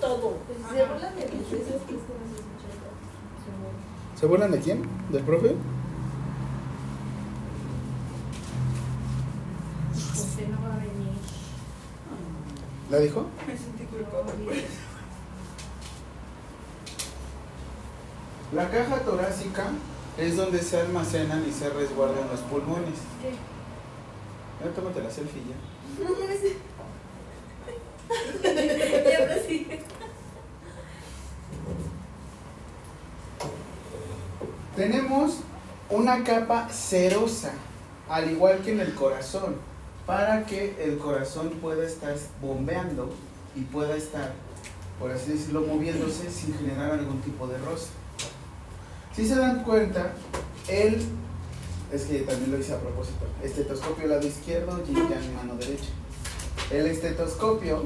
todo. Pues, se burlan de mí. Eso es que se escucha todo. ¿Se burlan de quién? ¿Del profe? Usted no va a venir. ¿La dijo? Me sentí culpable. La caja torácica es donde se almacenan y se resguardan los pulmones. ¿Qué? Ya tómate la selfie ya. No, no sé. Ya prosigue. Tenemos una capa cerosa, al igual que en el corazón, para que el corazón pueda estar bombeando y pueda estar, por así decirlo, moviéndose sin generar algún tipo de roce. Si se dan cuenta, el, es que también lo hice a propósito, estetoscopio lado izquierdo y ya mi mano derecha. El estetoscopio,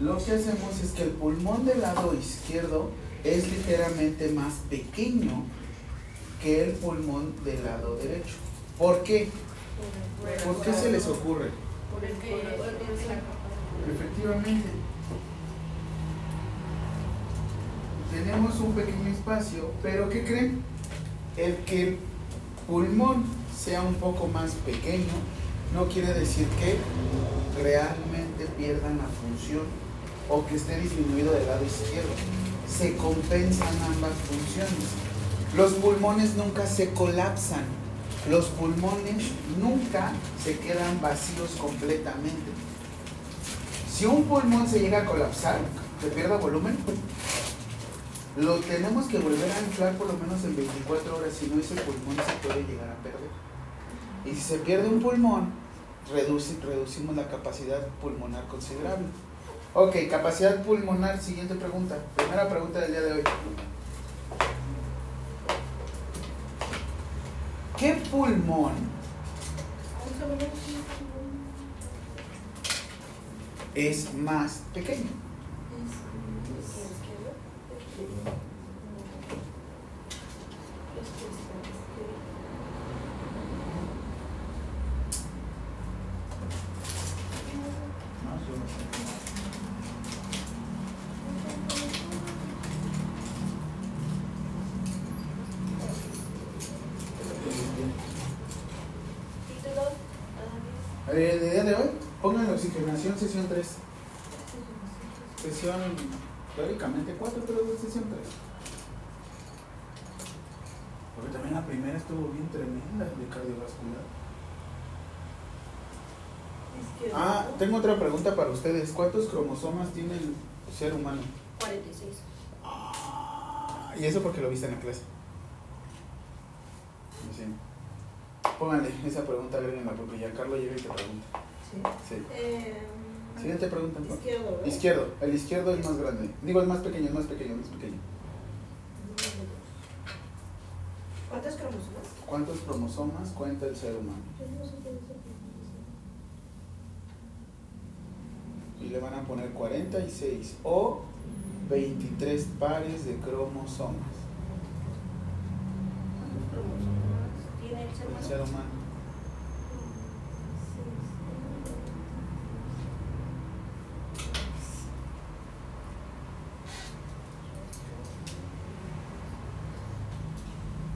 lo que hacemos es que el pulmón del lado izquierdo es ligeramente más pequeño que el pulmón del lado derecho. ¿Por qué? ¿Por qué se les ocurre? Efectivamente. Tenemos un pequeño espacio, pero ¿qué creen? El que el pulmón sea un poco más pequeño no quiere decir que realmente pierdan la función o que esté disminuido del lado izquierdo. Se compensan ambas funciones. Los pulmones nunca se colapsan. Los pulmones nunca se quedan vacíos completamente. Si un pulmón se llega a colapsar, se pierde volumen, lo tenemos que volver a inflar por lo menos en 24 horas, si no ese pulmón se puede llegar a perder. Y si se pierde un pulmón, reduce- reducimos la capacidad pulmonar considerable. Ok, capacidad pulmonar, siguiente pregunta. Primera pregunta del día de hoy. ¿Qué pulmón es más pequeño? No, yo no sé. Título. Eh, El día de hoy, sesión 3. Sesión, teóricamente 4, pero es sesión 3. Porque también la primera estuvo bien tremenda de cardiovascular. Ah, tengo otra pregunta para ustedes. ¿Cuántos cromosomas tiene el ser humano? 46. Ah, y eso porque lo viste en la clase. Sí. Pónganle esa pregunta, agréguenla porque ya Carlos llega y te pregunta. Sí. Eh, Siguiente pregunta. Izquierdo. El izquierdo es más grande. Digo, es más pequeño, es más pequeño, es más pequeño. ¿Cuántos cromosomas? ¿Cuántos cromosomas cuenta el ser humano? Y le van a poner 46 o 23 pares de cromosomas. ¿Cuántos cromosomas tiene el ser El humano? ser humano.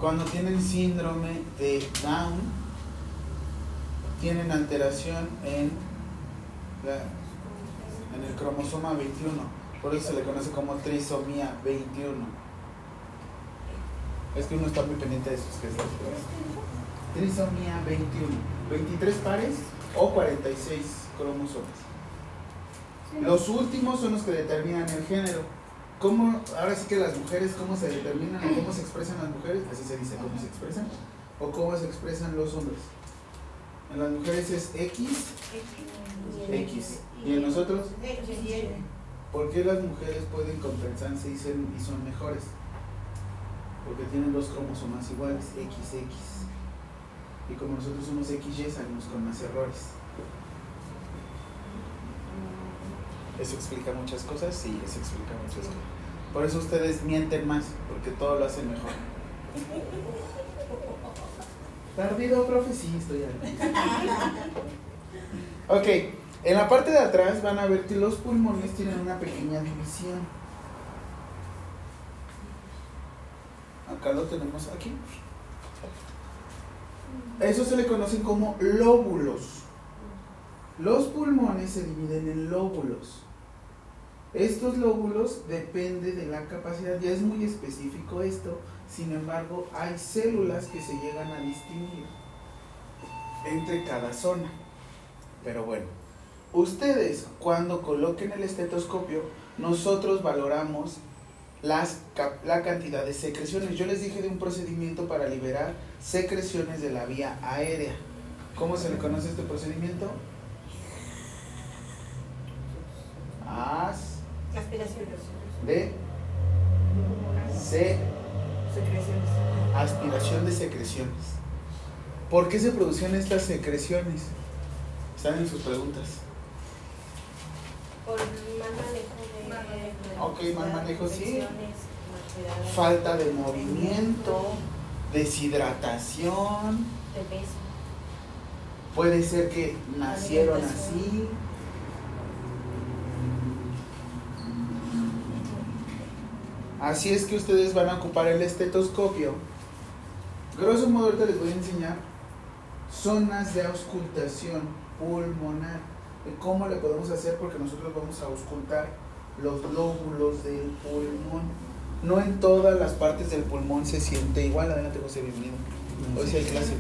Cuando tienen síndrome de Down, tienen alteración en, la- en el cromosoma 21. Por eso se le conoce como trisomía 21. Es que uno está muy pendiente de sus que. Trisomía 21. 23 pares o 46 cromosomas. Los últimos son los que determinan el género. ¿Cómo, ahora sí que las mujeres, cómo se determinan o cómo se expresan las mujeres? Así se dice, ¿cómo se expresan? ¿O cómo se expresan los hombres? En las mujeres es X, X. ¿Y en nosotros? ¿Por qué las mujeres pueden compensarse y, y son mejores? Porque tienen dos cromosomas iguales, XX. Y como nosotros somos XY, salimos con más errores. Eso explica muchas cosas, sí, eso explica muchas cosas. Por eso ustedes mienten más, porque todo lo hacen mejor. Tardido, profe, sí, estoy ahí. Ok, En la parte de atrás van a ver que los pulmones tienen una pequeña división. Acá lo tenemos aquí. Eso se le conocen como lóbulos. Los pulmones se dividen en lóbulos. Estos lóbulos depende de la capacidad, ya es muy específico esto, sin embargo hay células que se llegan a distinguir entre cada zona. Pero bueno, ustedes cuando coloquen el estetoscopio, nosotros valoramos las, la cantidad de secreciones. Yo les dije de un procedimiento para liberar secreciones de la vía aérea. ¿Cómo se le conoce este procedimiento? As Aspiraciones. de se Secreciones. aspiración de secreciones. ¿Por qué se producen estas secreciones? Están en sus preguntas. Por mal manejo de. Ok, mal manejo, sí. Falta de movimiento, deshidratación, De peso. puede ser que nacieron así. Así es que ustedes van a ocupar el estetoscopio. Grosso modo ahorita les voy a enseñar zonas de auscultación pulmonar. De cómo le podemos hacer porque nosotros vamos a auscultar los lóbulos del pulmón. No en todas las partes del pulmón se siente igual. Adelante José, bienvenido. Hoy sí hay clase.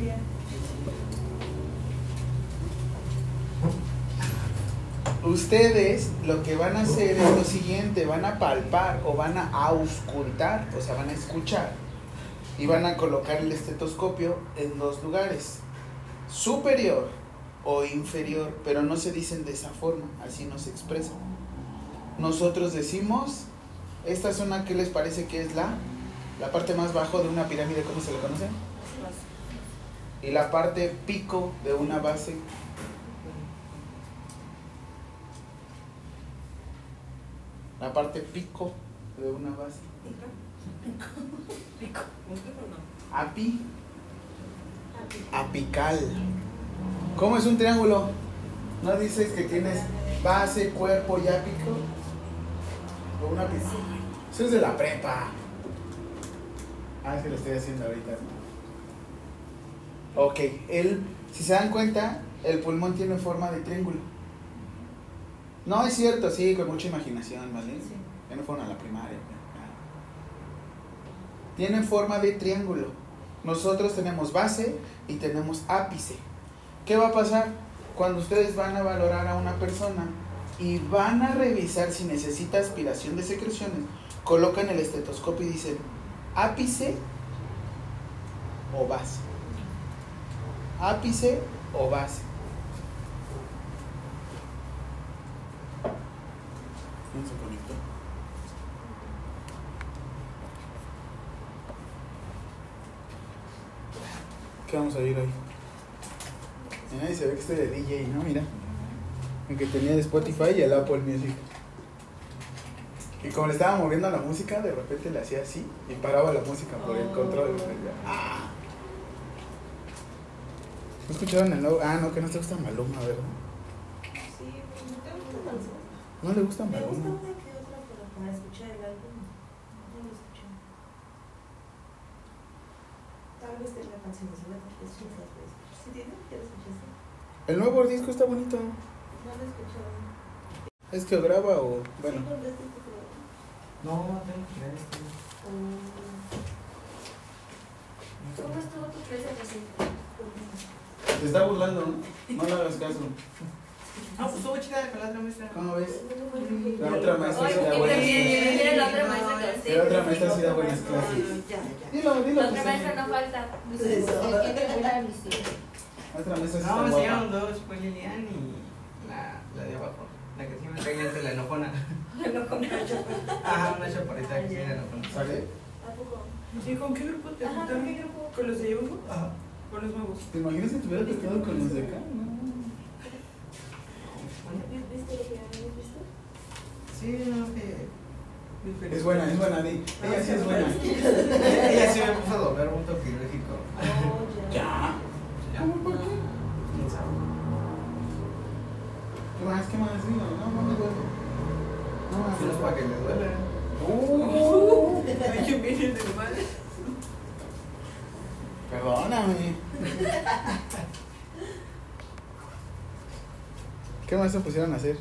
Ustedes lo que van a hacer es lo siguiente, van a palpar o van a auscultar, o sea, van a escuchar y van a colocar el estetoscopio en dos lugares, superior o inferior, pero no se dicen de esa forma, así no se expresa. Nosotros decimos, esta zona, ¿qué les parece que es la? La parte más bajo de una pirámide, ¿cómo se le conoce? Y la parte pico de una base, la parte pico de una base. Pico. Api, apical. ¿Cómo es un triángulo? ¿No dices que tienes base, cuerpo y ápico? O una apical. Eso es de la prepa. Ah, es que lo estoy haciendo ahorita. Ok, el, si se dan cuenta, el pulmón tiene forma de triángulo. No es cierto, sí, con mucha imaginación, ¿vale? Sí. Ya no fueron a la primaria. Tienen forma de triángulo. Nosotros tenemos base y tenemos ápice. ¿Qué va a pasar? Cuando ustedes van a valorar a una persona y van a revisar si necesita aspiración de secreciones, colocan el estetoscopio y dicen ápice o base. Ápice o base. ¿Quién se conectó? ¿Qué vamos a ir hoy? Y se ve que estoy de DJ, ¿no? Mira. El que tenía de Spotify y el Apple Music. Y como le estaba moviendo la música, de repente le hacía así y paraba la música por el control. ¡Ah! ¿No escucharon el nuevo? Ah, no, que no te gusta Maluma, ¿verdad? Sí, ¿te gusta Maluma? No le gusta Me gusta Maluma. una que otra, pero para escuchar el álbum no lo escuché. Tal vez tenga canciones nuevas, es muchas veces. ¿Sí tiene? ¿Ya lo escuchaste? El nuevo disco está bonito. No lo he escuchado. ¿Es que graba o.? Bueno. Este de- No, tengo que ver este. ¿Cómo estuvo tu clase reciente? Se está burlando, ¿no? No le hagas caso. Ah, pues estuvo chida con la otra maestra. ¿Cómo ves? La La otra maestra sí da buenas ¿quién clases. la otra maestra Sí, la otra maestra sí da buenas clases. Dilo, dilo. La otra maestra no falta. La otra maestra sí No, me enseñaron dos, fue Lilian y la, la de abajo. La que sí me cae es de la enojona. No con Nacho. Ajá, una chaparrita que sí era enojona. ¿Sale? ¿A poco? ¿Y con qué grupo te Ajá, ¿con los de Yugo? Ajá. ¿Con los nuevos? ¿Te imaginas que te hubiera tocado con los de acá? No. ¿Viste lo que habías visto? Sí, no, que. Es buena, es buena, Di. Ella sí es buena. Ella sí me puso a doblar un quirúrgico. Oh, ya. ¿Ya? Ya. ¿Cómo por qué? ¿Quién sabe? ¿Qué más? ¿Qué más? Dilo, no, no me duele. No, No es para que le duele. Uh, Ay, yo viene del mal. perdóname. ¿Qué más se pusieron a hacer?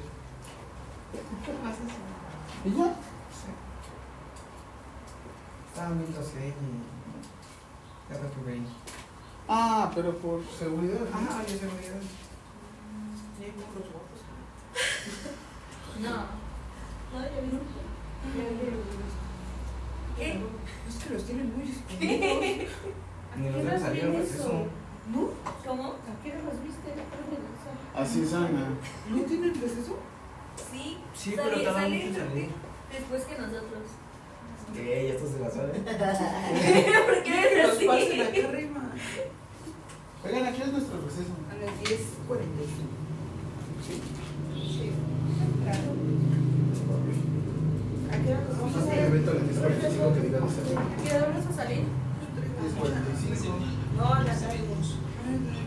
¿Y ya? Estaba viendo serie y. Ya reprobé. Ah, pero por seguridad. Ah, ya se me olvidó. Sí, con los guapos. No. No, yo no. ¿Qué? Es que los tienen muy escondidos. Ni ¿A los qué ven horas salir ¿No? ¿Cómo? ¿A qué hora los viste? Así es, Ana. ¿No tienen receso? Sí. Sí, pero tardan mucho en salir. Después que nosotros. ¿Qué? Ya estos se la saben. ¿Por qué Que así? pasen acá arriba. Oigan, aquí es nuestro receso. A las 10.45. Sí. Sí. Claro. ¿A qué hora nos vamos a Vamos a hacer? evento a las 10.45 que diga de salir. ¿A qué hora vamos a salir? 10.45. No, a las tarde. ¿Qué? Que dos y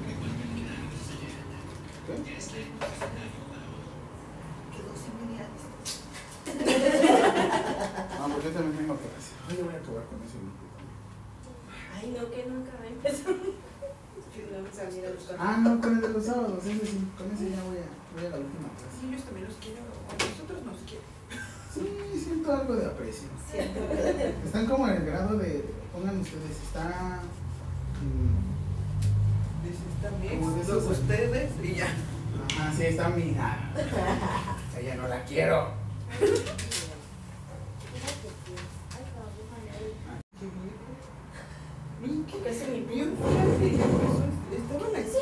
media. Ah, pues yo también tengo clase. Ay, yo voy a acabar con ese grupo. Ay, no, que nunca va a empezar. Ah, no, con el de los sábados, ese sí. Con ese ya voy a, voy a la última clase. Sí, ellos también los quieren. A nosotros nos quieren. Sí, siento algo de aprecio. Están como en el grado de, pongan ustedes, está... mm, Dices también. Como de Los esos- ustedes y ya. Ajá, sí, está mi... ah, ella no la quiero. Qué. ¿Qué hace mi Bien fuerte. Estaban aquí.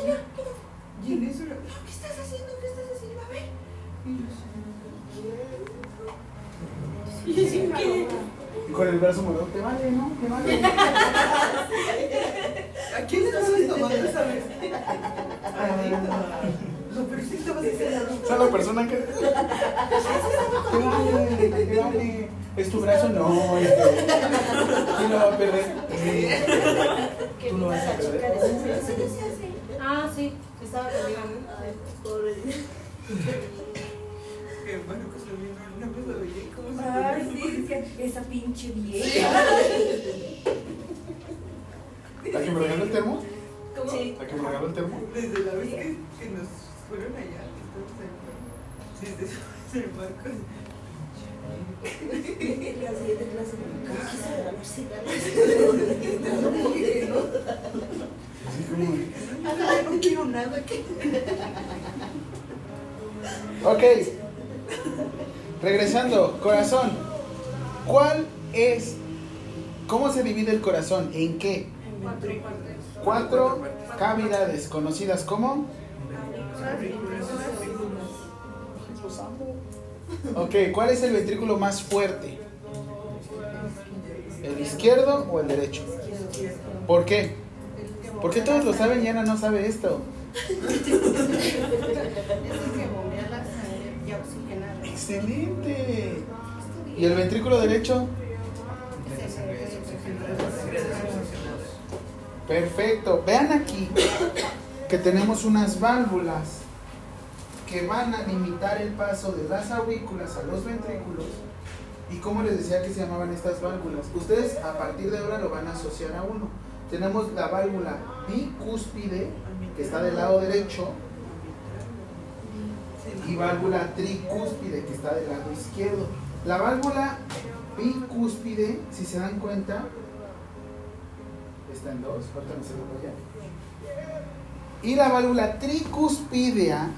Y en eso, era, no, ¿qué estás haciendo? ¿Qué estás haciendo? A ver. Y yo, Y yo, ¿qué? Y con el brazo morado, te vale, ¿no? Te vale. ¿a quién estabas tomando esa vez? No, pero sí estabas haciendo. Esa es la persona que... Vale. ¿Es tu brazo? No, este... ¿Quién lo va a perder? ¿Qué Tú lo vas a perder. de Ah, sí. Estaba conmigo. Pobre. Qué bueno que se vino. Una vez lo veía y cómo se Ay, sí, es que esa pinche vieja. ¿La que me regaló el termo? ¿Cómo? Sí. ¿La que me regaló el termo? Desde la vez que, que nos fueron allá, que estamos en- desde ese el marco. La siguiente clase. ¿Cómo regalar no quiero nada que. Ok. Regresando, corazón. ¿Cuál es... ¿Cómo se divide el corazón? ¿En qué? Cuatro cavidades conocidas como... Ok, ¿cuál es el ventrículo más fuerte? ¿El izquierdo o el derecho? ¿Por qué? ¿Por qué todos lo saben y Ana no sabe esto? Excelente. ¿Y el ventrículo derecho? Perfecto. Vean aquí que tenemos unas válvulas que van a limitar el paso de las aurículas a los ventrículos. ¿Y cómo les decía que se llamaban estas válvulas? Ustedes a partir de ahora lo van a asociar a uno. Tenemos la válvula bicúspide, que está del lado derecho, y válvula tricúspide, que está del lado izquierdo. La válvula bicúspide, si se dan cuenta, está en dos, ahorita no se lo voy a- Y la válvula tricúspidea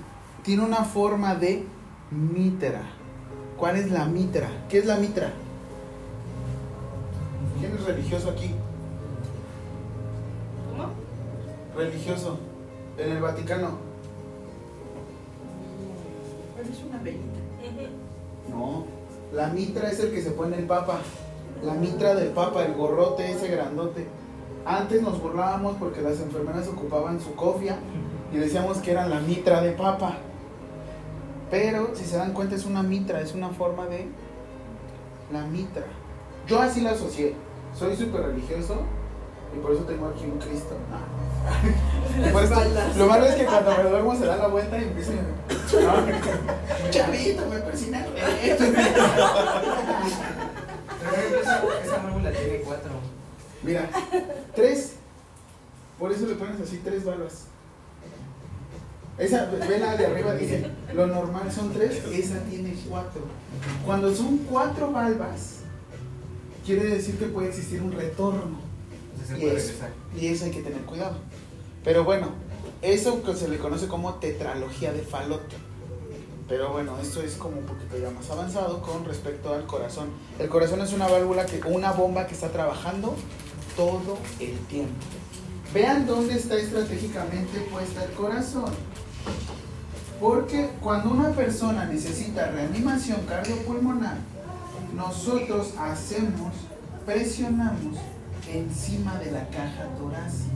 tiene una forma de mitra. ¿Cuál es la mitra? ¿Qué es la mitra? ¿Quién es religioso aquí? ¿Cómo? Religioso. En el Vaticano. Es una velita. No. La mitra es el que se pone el papa. La mitra del papa, el gorrote ese grandote. Antes nos burlábamos porque las enfermeras ocupaban su cofia y decíamos que era la mitra de papa. Pero si se dan cuenta es una mitra, es una forma de la mitra. Yo así la asocié. Soy súper religioso Y por eso tengo aquí un Cristo. Por eso- lo malo es que cuando me duermo se da la vuelta y empieza a... Chavito, me persina el reto. Pero por ejemplo, esa, esa válvula tiene cuatro. Mira, tres. Por eso le pones así tres balas. Esa, ve la de arriba, dice, lo normal son tres, esa tiene cuatro. Cuando son cuatro valvas, quiere decir que puede existir un retorno. Entonces Y eso, y eso hay que tener cuidado. Pero bueno, eso que se le conoce como tetralogía de Faloto. Pero bueno, esto es como un poquito ya más avanzado con respecto al corazón. El corazón es una válvula, que, una bomba que está trabajando todo el tiempo. Vean dónde está estratégicamente puesta el corazón. Porque cuando una persona necesita reanimación cardiopulmonar, nosotros hacemos, presionamos encima de la caja torácica.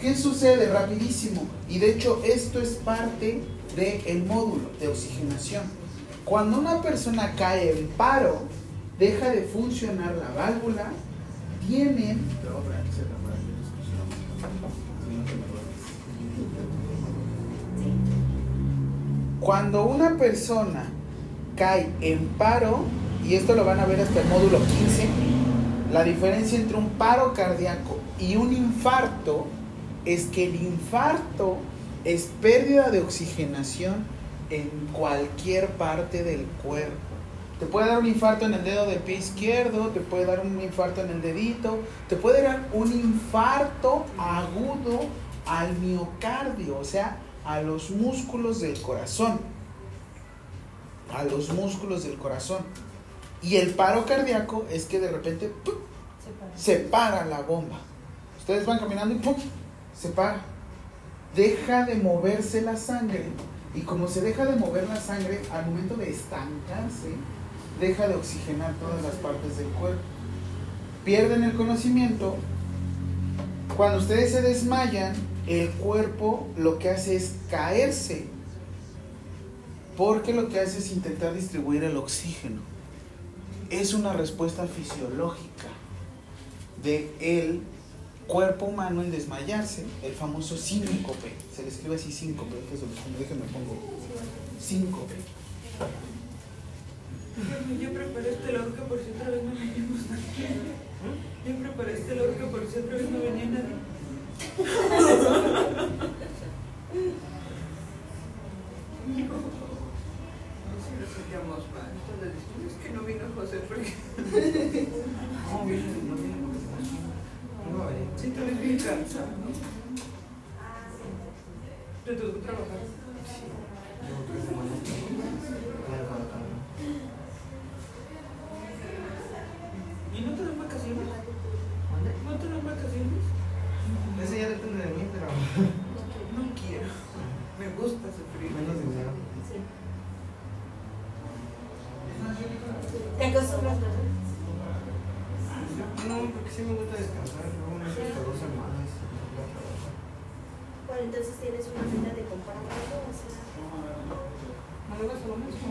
¿Qué sucede? Rapidísimo. Y de hecho esto es parte del módulo de oxigenación. Cuando una persona cae en paro, deja de funcionar la válvula, Cuando una persona cae en paro, y esto lo van a ver hasta el módulo 15, la diferencia entre un paro cardíaco y un infarto es que el infarto es pérdida de oxigenación en cualquier parte del cuerpo. Te puede dar un infarto en el dedo del pie izquierdo, te puede dar un infarto en el dedito, te puede dar un infarto agudo al miocardio, o sea, a los músculos del corazón. A los músculos del corazón. Y el paro cardíaco es que de repente ¡pum! se para la bomba. Ustedes van caminando y ¡pum! se para. Deja de moverse la sangre. Y como se deja de mover la sangre, al momento de estancarse, deja de oxigenar todas las partes del cuerpo. Pierden el conocimiento. Cuando ustedes se desmayan, el cuerpo lo que hace es caerse. Porque lo que hace es intentar distribuir el oxígeno. Es una respuesta fisiológica de el cuerpo humano en desmayarse, el famoso síncope. Se le escribe así síncope, déjenme, pongo síncope. Yo preparé este lado que por si otra vez no venimos nadie. Yo preparé este lado que por si otra vez no venía nadie. Si lo sentíamos mal, entonces dijimos que no vino José porque No, viene, no viene. No si te ves bien cansado, ¿no? ¿Te tocó trabajar? Llevo tres semanas. Claro, claro, claro. ¿Y no te dan vacaciones? ¿Mande? ¿No te dan vacaciones? Eso ya depende de mí, pero No quiero. Me gusta sufrir. menos dinero. ¿Te acostumbras, verdad? No, porque sí me gusta descansar. Luego me hasta dos semanas. Bueno, entonces tienes una meta de comprar algo, o sea, ¿No le vas a lo mismo?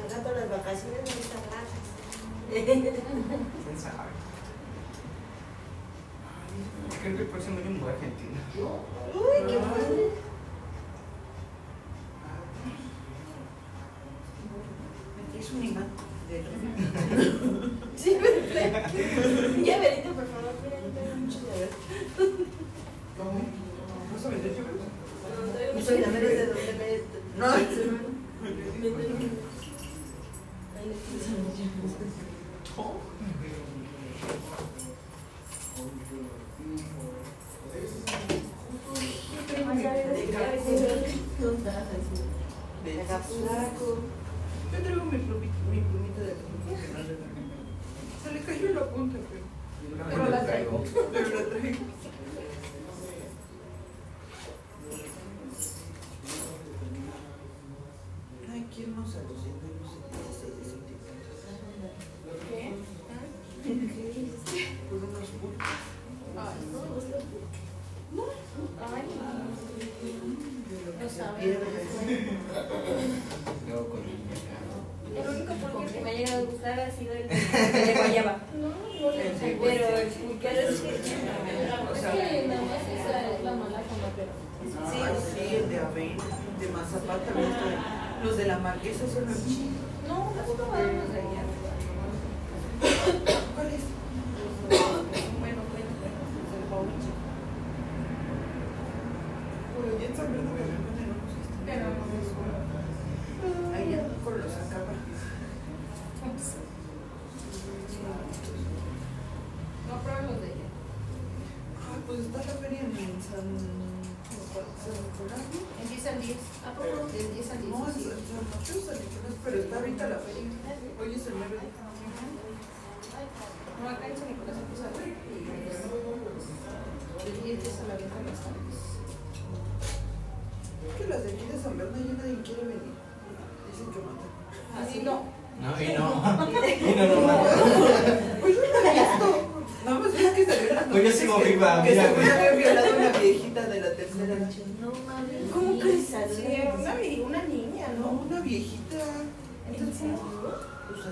Al rato las vacaciones no están raras. ¿Quién sabe? Creo que el próximo año me voy a Argentina. Uy, qué padre.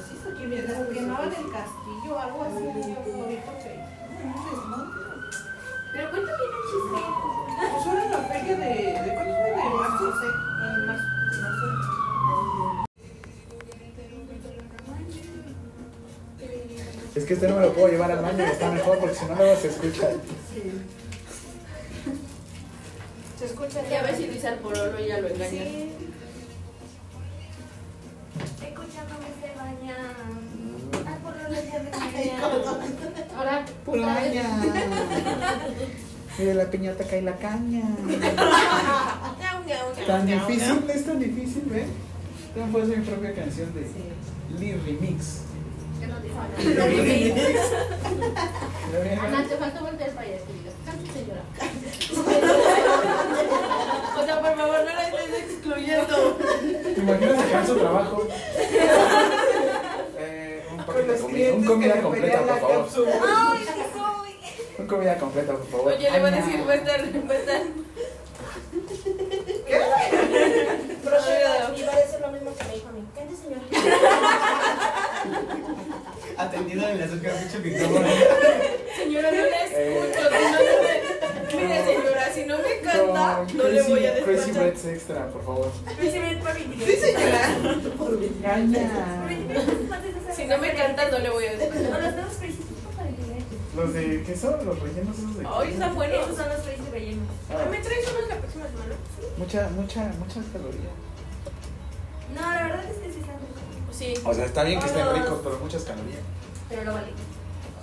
Se que me quemaban del castillo o algo así. Pero cuéntame el chisme. Pues en la feria de. ¿De cuándo fue? De marzo. En marzo. Es que este no me lo puedo llevar al baño, está mejor porque si no luego se escucha. La piñata cae la caña. Tan difícil, es tan difícil, ¿ven? Tengo puedo hacer mi propia canción de Lee Remix. Ana, te falta voltear para allá, señora. O sea, por favor, no la estés excluyendo. ¿Te imaginas sacar su trabajo? Eh, un Con paquete de los comida, clientes un comida le completa, por favor. cápsula. Ay, sí. Un comida completa, por favor. Oye, le voy a decir, va a estar, va a estar. Procedo. Iba a decir lo mismo que me dijo a mí. Cante, señora. Atendido en el azúcar, mucho micrófono. Señora, no la escucho. si no, Mire, señora, si no me canta, no le voy a Crazy- Crazy despachar. Reds Extra, por favor. Sí, señora. Caña. Si no me canta, no le voy a despachar. Los nuevos crazy para el dinero. ¿Los de qué son? ¿Los rellenos esos de Ay, está bueno. Esos son los crazy rellenos. Ah, ¿Me traes unos la próxima semana? mucha, mucha, muchas calorías. No, la verdad es que sí están ricos. Sí. O sea, está bien que estén ricos, pero muchas calorías. Pero lo vale.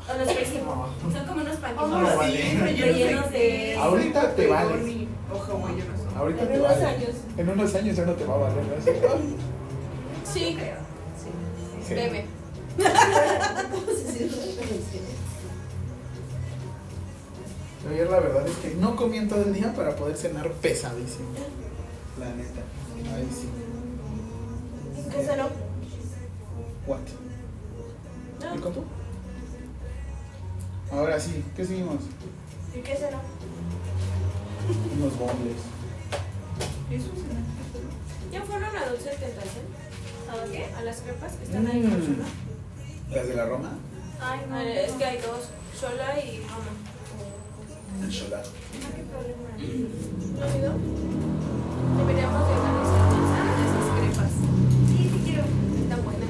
O los crazy. Son como unos Ah, panqueques. No vale. Rellenos de. Ahorita te vales. O hawaianas. Ahorita En te unos vale. años. En unos años ya no te va a valer. ¿no? Así, ay, Sí. sí. Bebe. Ayer la verdad es que no comí en todo el día para poder cenar pesadísimo. La neta. Ahí sí. ¿Qué cenó? What? ¿Y con tú? Ahora sí, ¿qué seguimos? ¿Y qué cenó? Unos bombles. Eso es ¿Ya fueron a Dulce Tentación? ¿A qué? ¿A las crepas que están ahí en Mm. Barcelona? ¿Las de la Roma? Ay, no. Ah, Es que hay dos, Shola y Roma. El. ¿No has ido? Deberíamos de organizar más de esas crepas. Sí, sí quiero. Están buenas.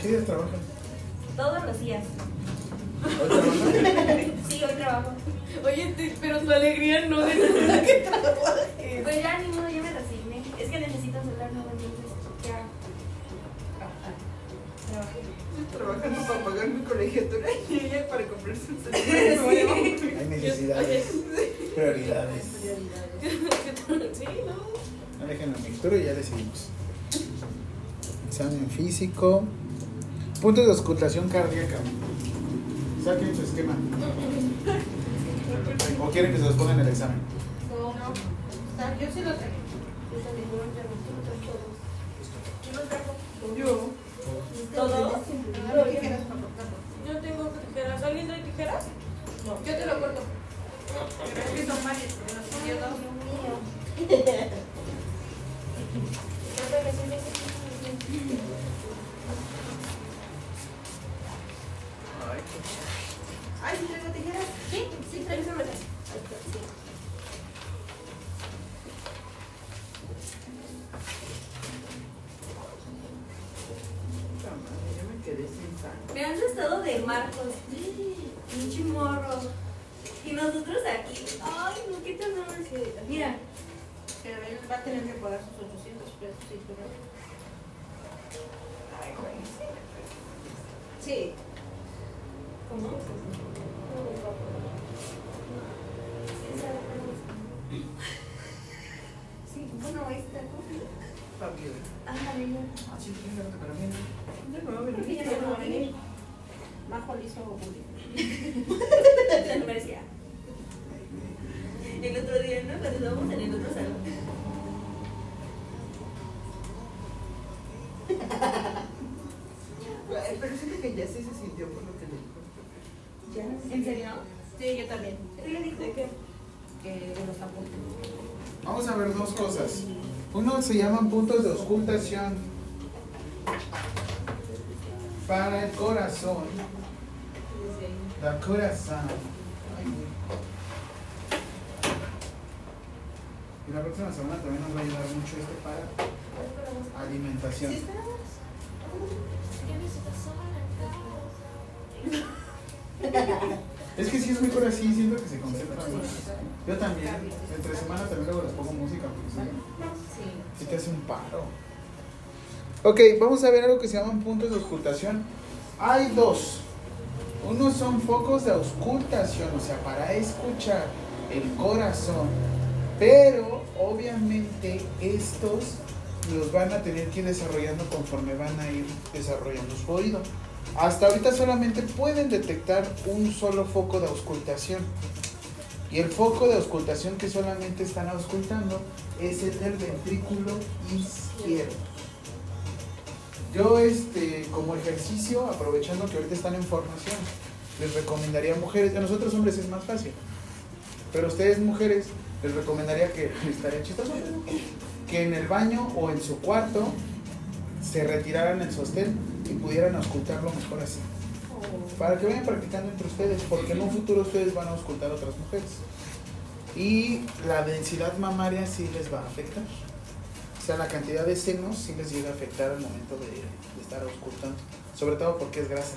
¿Qué días trabajan? Todos los días. Sí, hoy trabajo. Oye, te- pero tu alegría no de nada que trabajes. Pues ya ni modo, ya me resigné. Es que necesito celular nuevo, entonces ya. Trabajar. Trabajé. Estoy trabajando para pagar mi colegiatura y ella para comprarse un celular nuevo. Hay necesidades. Prioridades. Sí, ¿no? Dejen la mixtura y ya decidimos. Examen físico. Puntos de auscultación cardíaca. Saquen su esquema. ¿O quieren que se los pongan en el examen? No, Yo sí lo traje. Yo también lo traje. Tú lo traes todos. ¿Quién lo trajo? Yo. ¿Todo? No, tijeras para cortarlo. Yo tengo tijeras. ¿Alguien trae tijeras? No. Yo te lo corto. Pero es que son varios, porque los pidió dos. Ay, ¿sí traigo tijeras? Sí, sí, tráemelas. Me han estado de Marcos. Un chimorro. Y nosotros aquí. Ay, no, qué tan Mira. Pero él va a tener que pagar sus 800 pesos, sí, pero... Ay, güey, sí. Sí. ¿Cómo? Sí, bueno, ahí está. Fabio. Ándale, ya. Ah, sí, sí, no No, no, no, Ella no va a venir. Majo le hizo lo merecía. El otro día, ¿no? Cuando estábamos en el otro salón. Pero siento que ya sí se sintió por lo que le dijo. ¿En serio? Sí, yo también. ¿Qué le dijo? ¿De? Que de los apuntes. Vamos a ver dos cosas. Uno se llaman puntos de auscultación para el corazón. La corazón. Y la próxima semana también nos va a ayudar mucho esto para alimentación. Es que si es mejor así, siento que se concentra más. Yo también. Entre semana también luego les pongo música porque si sí te hace un paro. Ok, vamos a ver algo que se llaman puntos de auscultación. Hay dos. Unos son focos de auscultación, o sea, para escuchar el corazón. Pero obviamente estos los van a tener que ir desarrollando conforme van a ir desarrollando su oído. Hasta ahorita solamente pueden detectar un solo foco de auscultación. Y el foco de auscultación que solamente están auscultando es el del ventrículo izquierdo. Yo, este, como ejercicio, aprovechando que ahorita están en formación, les recomendaría a mujeres, a nosotros hombres es más fácil, pero a ustedes mujeres les recomendaría que, estaría chistoso, que en el baño o en su cuarto se retiraran el sostén y pudieran auscultarlo mejor así. Para que vayan practicando entre ustedes, porque en un futuro ustedes van a auscultar a otras mujeres. Y la densidad mamaria sí les va a afectar. La cantidad de senos sí les llega a afectar al momento de, estar auscultando. Sobre todo porque es grasa.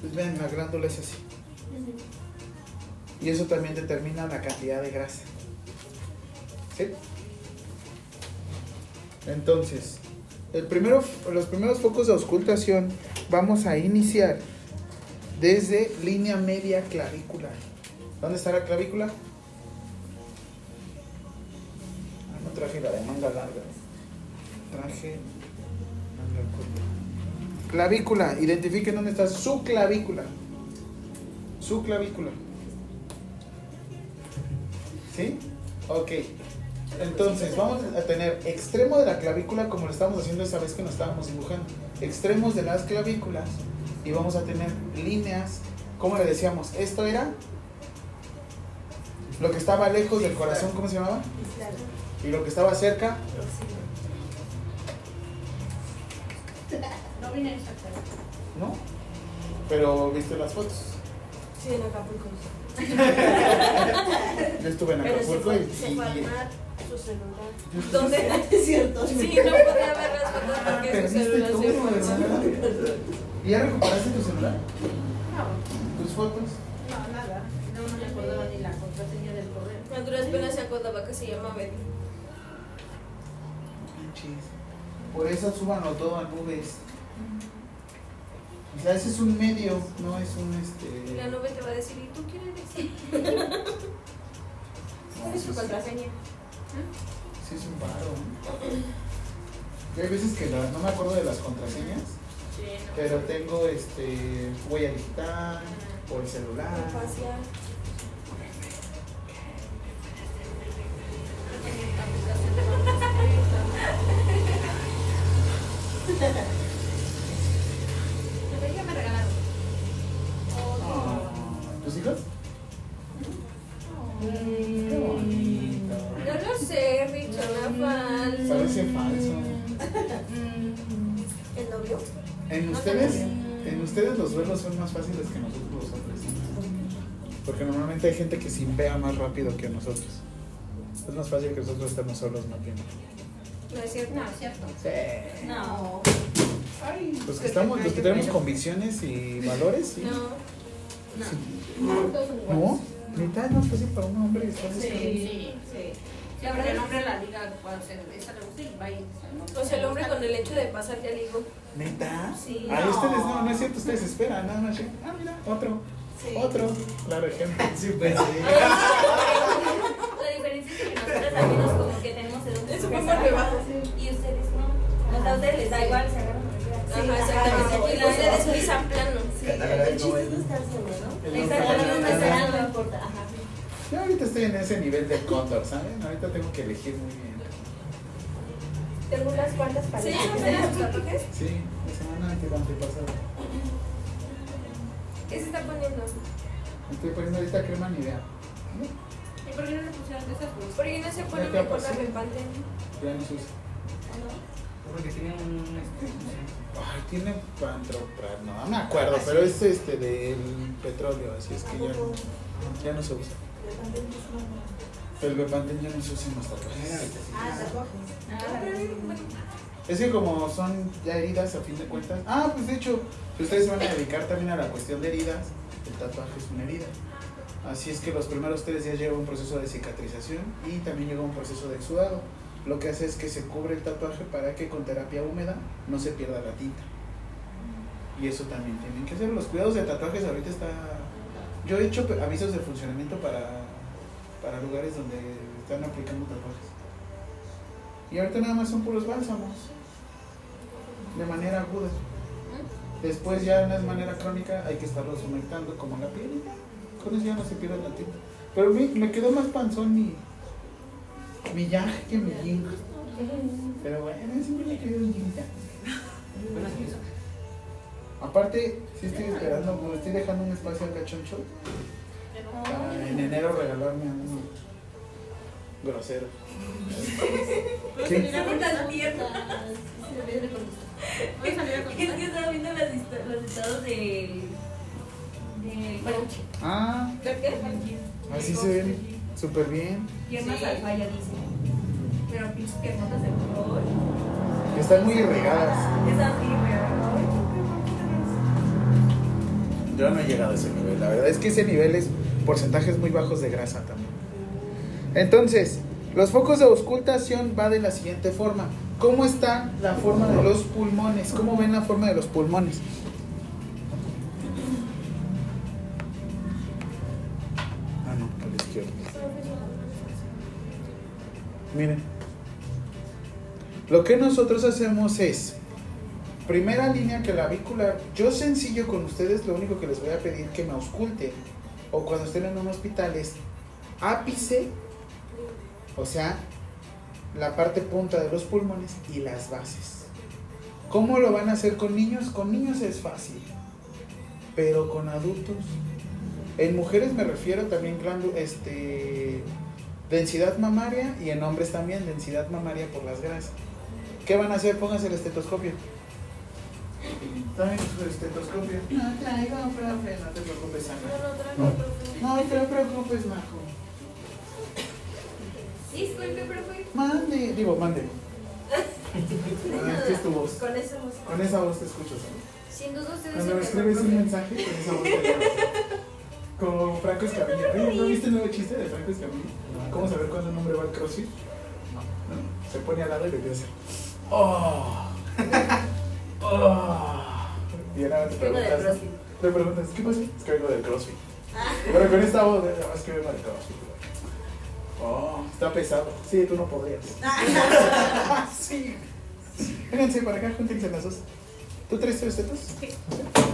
Pues ven, la glándula es así. Y eso también determina la cantidad de grasa. Entonces, el primero, los primeros focos de auscultación vamos a iniciar desde línea media clavicular. ¿Dónde está la clavícula? Traje la de manga larga. Traje manga. Clavícula, identifiquen dónde está su clavícula. Su clavícula. ¿Sí? Ok. Entonces, vamos a tener extremo de la clavícula como lo estábamos haciendo esa vez que nos estábamos dibujando. Extremos de las clavículas y vamos a tener líneas, como le decíamos, esto era lo que estaba lejos del corazón, ¿cómo se llamaba? Y lo que estaba cerca, No vine exactamente. ¿no? Pero viste las fotos. Sí, en Acapulco. Yo estuve en Pero se Acapulco fue, y, se fue su celular. ¿Dónde? Es cierto. Sí, no podía ver las fotos porque su celular se. ¿Y ya recuperaste tu celular? No, ¿Tus fotos? no, nada. No, no me acordaba ni la contraseña del correo. A duras penas se acordaba que se llama Betty. Por eso súbanlo todo a nubes. O sea, ese es un medio, no es un Y la este. nube te va a decir, ¿y tú quién eres? no, ¿Cuál es tu sí, contraseña? sí es un paro. Y hay veces que la- no me acuerdo de las contraseñas, Sí, no. pero tengo este huella digital o el celular. Facial. Porque normalmente hay gente que se impea más rápido que nosotros. Es más fácil que nosotros estemos solos más tiempo. No es cierto. No, es cierto. Sí. No. Ay, Los que estamos, te los que tenemos convicciones y valores, sí. No. Sí. Son iguales. ¿No? Neta, no es fácil para un hombre Sí, sí, sí. La verdad el hombre la liga cuando se esa le gusta y va y O sea, el hombre con el hecho de pasar ya ligo. ¿Neta? Sí. Ah, No. ustedes no, no es cierto, ustedes esperan, nada más. Ah, mira, otro, Sí. otro. Claro ejemplo. Sí, pues sí. La diferencia es que nosotros al menos como que tenemos el rebajo. Y ustedes no. O sea, a ustedes les da igual, se agarran. Sí, Ajá, exactamente. Y la ustedes pisan plano. Sí, el chiste ¿cómo es estar solo, ¿no? Exactamente, no importa. Ajá. Yo ahorita estoy en ese nivel de cóndor, ¿saben? Ahorita tengo que elegir muy bien. Tengo unas cuantas ¿Sí? paletas. ¿No ven sus tatuajes? Sí, la semana ante- antepasada. ¿Qué se está poniendo? Me estoy poniendo ahorita crema ni idea. ¿Y por qué no le pusieron de esas bolsas? ¿Por qué no se pone mejor la repante? Ya no se usa. Porque tienen un. Este, Ay, tiene pantroprar, no, no me acuerdo, pero es este del petróleo, así es que ya, no- ya no se usa. El Bepantén ya no se usa en los tatuajes. Ah, tatuajes. Es que como son ya heridas a fin de cuentas. Ah, pues de hecho, si ustedes van a dedicar también a la cuestión de heridas, el tatuaje es una herida. Así es que los primeros tres días lleva un proceso de cicatrización y también llega un proceso de exudado. Lo que hace es que se cubre el tatuaje para que con terapia húmeda no se pierda la tinta. Y eso también tienen que hacer. Los cuidados de tatuajes ahorita está... Yo he hecho avisos de funcionamiento para, para lugares donde están aplicando tatuajes. Y ahorita nada más son puros bálsamos. De manera aguda. Después ya de manera crónica hay que estarlos humectando como la piel. Con eso ya no se pierde la tinta. Pero me, me quedó más panzón mi, mi yang que mi yin. Pero bueno, siempre me quedó un yin yang. Bueno, sí, eso. Aparte, sí estoy esperando, estoy dejando un espacio al cachoncho en enero regalarme a uno grosero. ¿Qué? Las piernas. Es que estaba viendo los estados del. del Crunchy. Ah, ¿De así se ven súper bien. Piernas al falla, dice. Pero pinches piernotas de color. Están muy irrigadas. Es así, pero. Yo no he llegado a ese nivel. La verdad es que ese nivel es porcentajes muy bajos de grasa también. Entonces, los focos de auscultación va de la siguiente forma. ¿Cómo está la forma de los pulmones? ¿Cómo ven la forma de los pulmones? Ah, no, a la izquierda. Miren. Lo que nosotros hacemos es Primera línea clavicular. Yo sencillo con ustedes, lo único que les voy a pedir que me ausculten o cuando estén en un hospital es ápice, o sea, la parte punta de los pulmones y las bases. ¿Cómo lo van a hacer con niños? Con niños es fácil, pero con adultos. En mujeres me refiero también este, densidad mamaria y en hombres también densidad mamaria por las grasas. ¿Qué van a hacer? Pónganse el estetoscopio. También su estetoscopio. No traigo, profe, no te preocupes, No, Ana. no traigo, profe. No te preocupes, Majo. Disculpe, profe. Mande, digo, mande. Ah, esta es tu voz. Con eso hemos. Con esa voz te escucho. ¿sabes? Sin duda ustedes Cuando me escribes un mensaje, con esa voz te. Como Franco Escamilla. ¿No viste el nuevo chiste de Franco Escamilla? ¿Cómo saber cuándo un hombre va al crossfit? No. Se pone al lado y le empieza a hacer. ¡Oh! ¡Oh! Y ahora te preguntas, preguntas, ¿qué pasa? Es que vengo del crossfit. Pero con esta voz, es que vengo del crossfit. Oh, está pesado. Sí, tú no podrías. sí. Vénganse para acá, júntense las dos. ¿Tú traes tres tetas? Sí.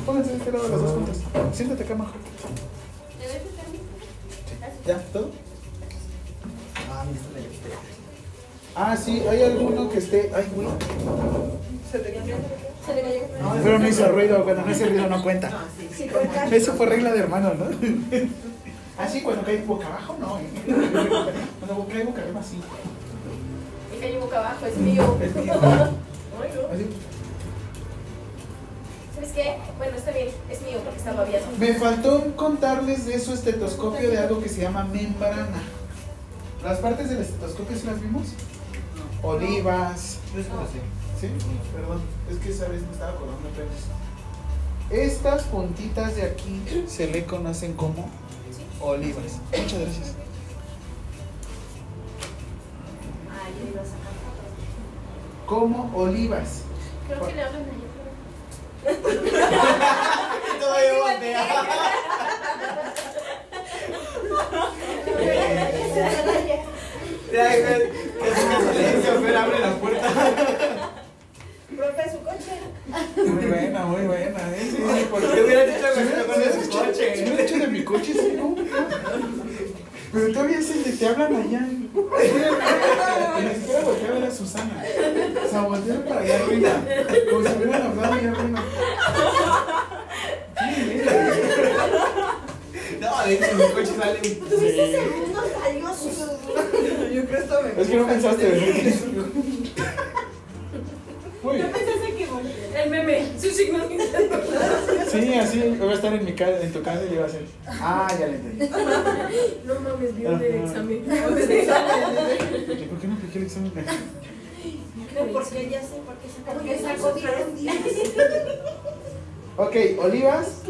Pónganse de este lado las dos juntas. Siéntate acá, Majo. ¿Le doy su permiso? ¿Ya? ¿Todo? Ah, mira, dijiste. Ah, sí, hay alguno que esté. Ay, güey. Se te cayó. Se le cayó. Pero no hizo ruido, cuando no hizo ruido no cuenta. Ah, sí. Sí, cuenta. Eso fue regla de hermano, ¿no? Ah, sí, cuando cae boca abajo, no. ¿eh? Cuando cae boca arriba, sí. Y cayó boca abajo, es mío. Es mío. No. Así. ¿Sabes qué? Bueno, está bien, es mío porque estaba abierto. Me faltó contarles de su estetoscopio de algo que se llama membrana. Las partes del estetoscopio, ¿sí las vimos? Olivas, Yo así. Sí, perdón. Es que esa vez me estaba acordando apenas. Estas puntitas de aquí se le conocen como olivas. Muchas gracias. Ay, yo iba a sacar fotos. Como olivas. Creo que le hablan allá. Todavía voltea. Que que se silencio, pero abre la puerta. Profe, su coche. Muy buena, muy buena. ¿eh? Sí, sí, ¿Por qué hubiera dicho que su hecho- si coche? hubiera hecho de mi coche, sí, no. Pero todavía es el de te hablan allá. Y ni siquiera volteé a ver a Susana. O sea, volteé para allá arriba. Como si hubieran hablado allá arriba. Sí. No, de hecho, mi coche sale. Tuviste segundos valiosos. Yo creo esto me Es que no pensaste venir. Muy bien. pensaste que. El meme, su signo de Sí, así voy a estar en, mi ca en tu casa y le va a hacer. Ah, ya le entendí. No mames, vio el Ajá. examen. ¿Y por qué no apliqué el examen? Porque ya sé por qué se Porque sacó Ok, olivas.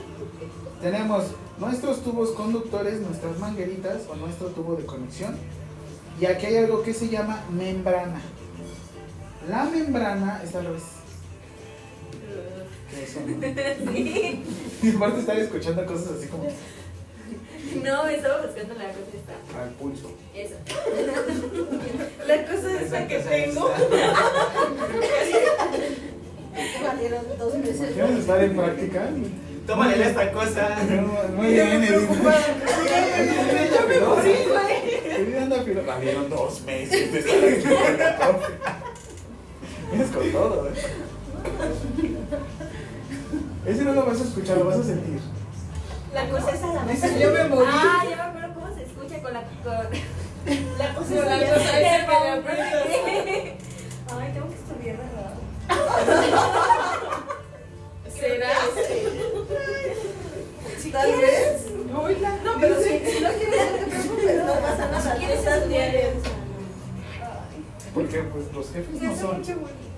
Tenemos nuestros tubos conductores, nuestras mangueritas o nuestro tubo de conexión. Y aquí hay algo que se llama membrana. La membrana está al revés. Eso, ¿no? Y aparte estar escuchando cosas así como No, estaba buscando la respuesta. al pulso. Eso. La cosa esa que tengo. Valieron dos meses. ¿Quieres estar en práctica? Tómale esta cosa. Muy bien, Edith. Yo me morí, güey. Edith anda filo- Valieron dos meses de estar aquí. Con todo, ¿eh? Ese no lo vas a escuchar, lo vas a sentir. La cosa esa la Dice, yo me morí. Ah, ya me acuerdo cómo se escucha con la. Con... La cosa No, la cosa esa que aprietas. Ay, tengo que estudiar de. ¿Será? Tal vez. No, pero si, si no quieres, no te preocupes, no pasa nada. Si quieres estudiar. Porque pues los jefes no son.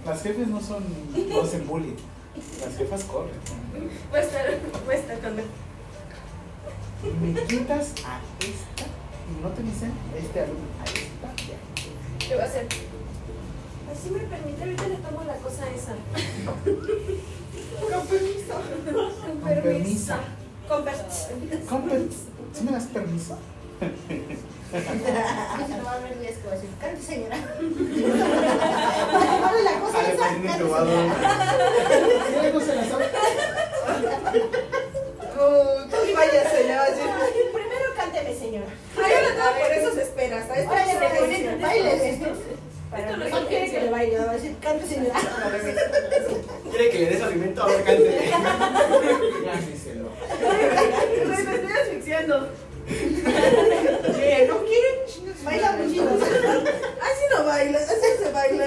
Las jefes no son. No hacen bullying. Las jefas corren. Voy a estar, voy a estar con Me quitas a esta y no te dicen este alumno, a esta. ya. ¿Qué va a hacer? Así me permite, ahorita le tomo la cosa esa. Con permiso. Con Con permiso. Con permiso. Con per- ¿Sí me das permiso? No va a haber días que va a decir, cante señora. Vale, la cosa Ale, esa. no se la sabe. Oh, tú váyase, ya va a decir. señora. Primero cánteme, señora. Ay, ahora todo por eso se espera. Hasta esto Ahora pone baile. Para Esto no quiere que le baile, va a decir, cante señora. Quiere que le des alimento, ahora cante. Ya díselo. Me estoy asfixiando. ¿Qué? ¿No quieren? Baila muy chido. Así no baila, así se baila.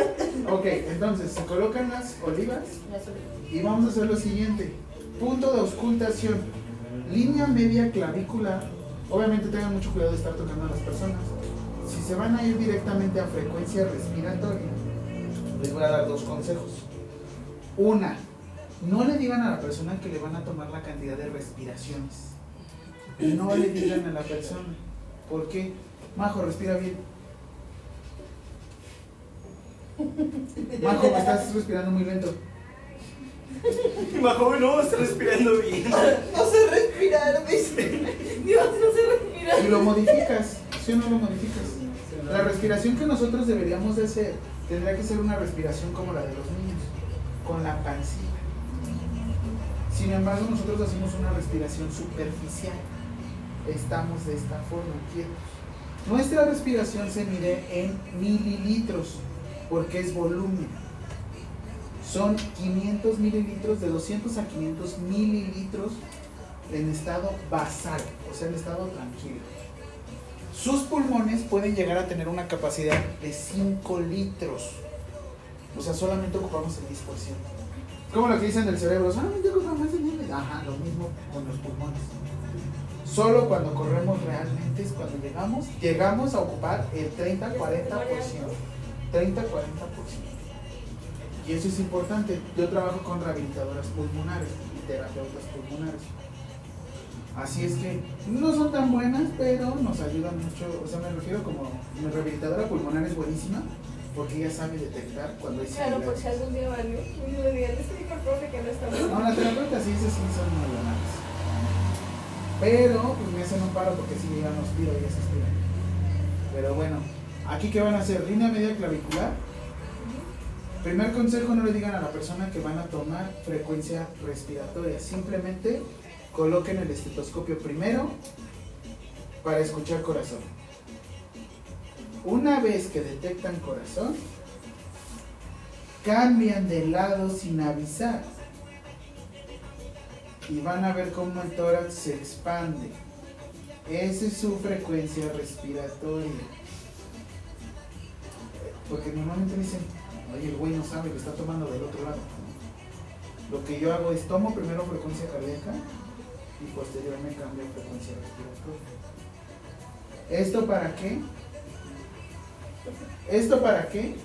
Ok, entonces se colocan las olivas y vamos a hacer lo siguiente. Punto de auscultación. Línea media clavicular. Obviamente tengan mucho cuidado de estar tocando a las personas. Si se van a ir directamente a frecuencia respiratoria, les voy a dar dos consejos. Una, no le digan a la persona que le van a tomar la cantidad de respiraciones. No le digan a la persona. ¿Por qué? Majo, respira bien. Majo, me estás respirando muy lento. Bajo, no, está respirando bien. No sé respirar, dice. Dios, no se respira. Y lo modificas, ¿sí o no lo modificas? La respiración que nosotros deberíamos de hacer tendría que ser una respiración como la de los niños, con la pancita. Sin embargo, nosotros hacemos una respiración superficial. Estamos de esta forma, quietos. Nuestra respiración se mide en mililitros, porque es volumen. Son 500 mililitros, de 200 a 500 mililitros en estado basal, o sea, en estado tranquilo. Sus pulmones pueden llegar a tener una capacidad de 5 litros. O sea, solamente ocupamos el 10%. Como lo que dicen del cerebro, solamente ocupamos el 10%. Ajá, lo mismo con los pulmones. Solo cuando corremos realmente es cuando llegamos, llegamos a ocupar el 30-40%. 30-40%. Y eso es importante. Yo trabajo con rehabilitadoras pulmonares y terapeutas pulmonares. Así es que no son tan buenas, pero nos ayudan mucho. O sea, me refiero como mi rehabilitadora pulmonar es buenísima porque ella sabe detectar cuando hay Claro, por si algún día van, ¿no? Y me digan, es que dijo el profe que no está bien. No, las terapeutas sí, esas sí son muy buenas. Pero pues me hacen un paro porque si ya no aspiro, ellas aspiran. Pero bueno, aquí que van a hacer línea media clavicular. Primer consejo, no le digan a la persona que van a tomar frecuencia respiratoria. Simplemente coloquen el estetoscopio primero para escuchar corazón. Una vez que detectan corazón, cambian de lado sin avisar. Y van a ver cómo el tórax se expande. Esa es su frecuencia respiratoria. Porque normalmente dicen, oye, el güey no sabe que está tomando del otro lado. Lo que yo hago es tomo primero frecuencia cardíaca y posteriormente cambio frecuencia respiratoria. ¿Esto para qué? ¿Esto para qué?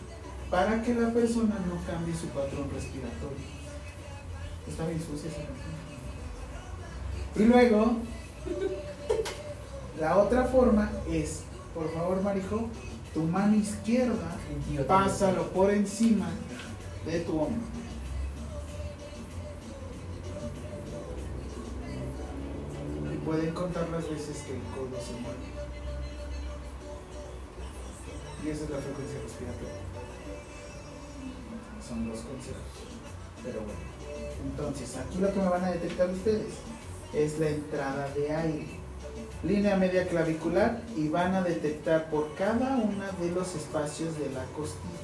Para que la persona no cambie su patrón respiratorio. Está bien sucia esa. Y luego, la otra forma es, por favor, Marijo, tu mano izquierda, pásalo por encima de tu hombro. Y pueden contar las veces que el codo se mueve. Y esa es la frecuencia respiratoria. Son dos consejos. Pero bueno. Entonces, aquí lo que me van a detectar ustedes es la entrada de aire. Línea media clavicular y van a detectar por cada uno de los espacios de la costilla.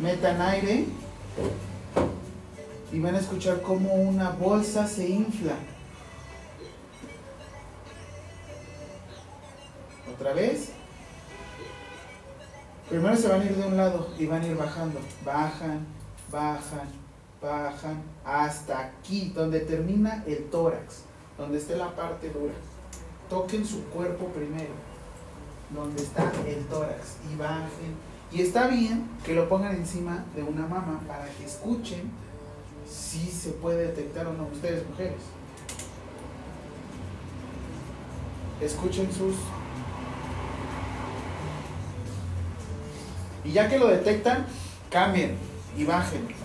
Metan aire y van a escuchar cómo una bolsa se infla. Otra vez. Primero se van a ir de un lado y van a ir bajando. Bajan, bajan, bajan hasta aquí, donde termina el tórax, donde esté la parte dura. Toquen su cuerpo primero, donde está el tórax, y bajen. Y está bien que lo pongan encima de una mama para que escuchen si se puede detectar o no. Ustedes, mujeres, escuchen sus Y ya que lo detectan, cambien y bajen.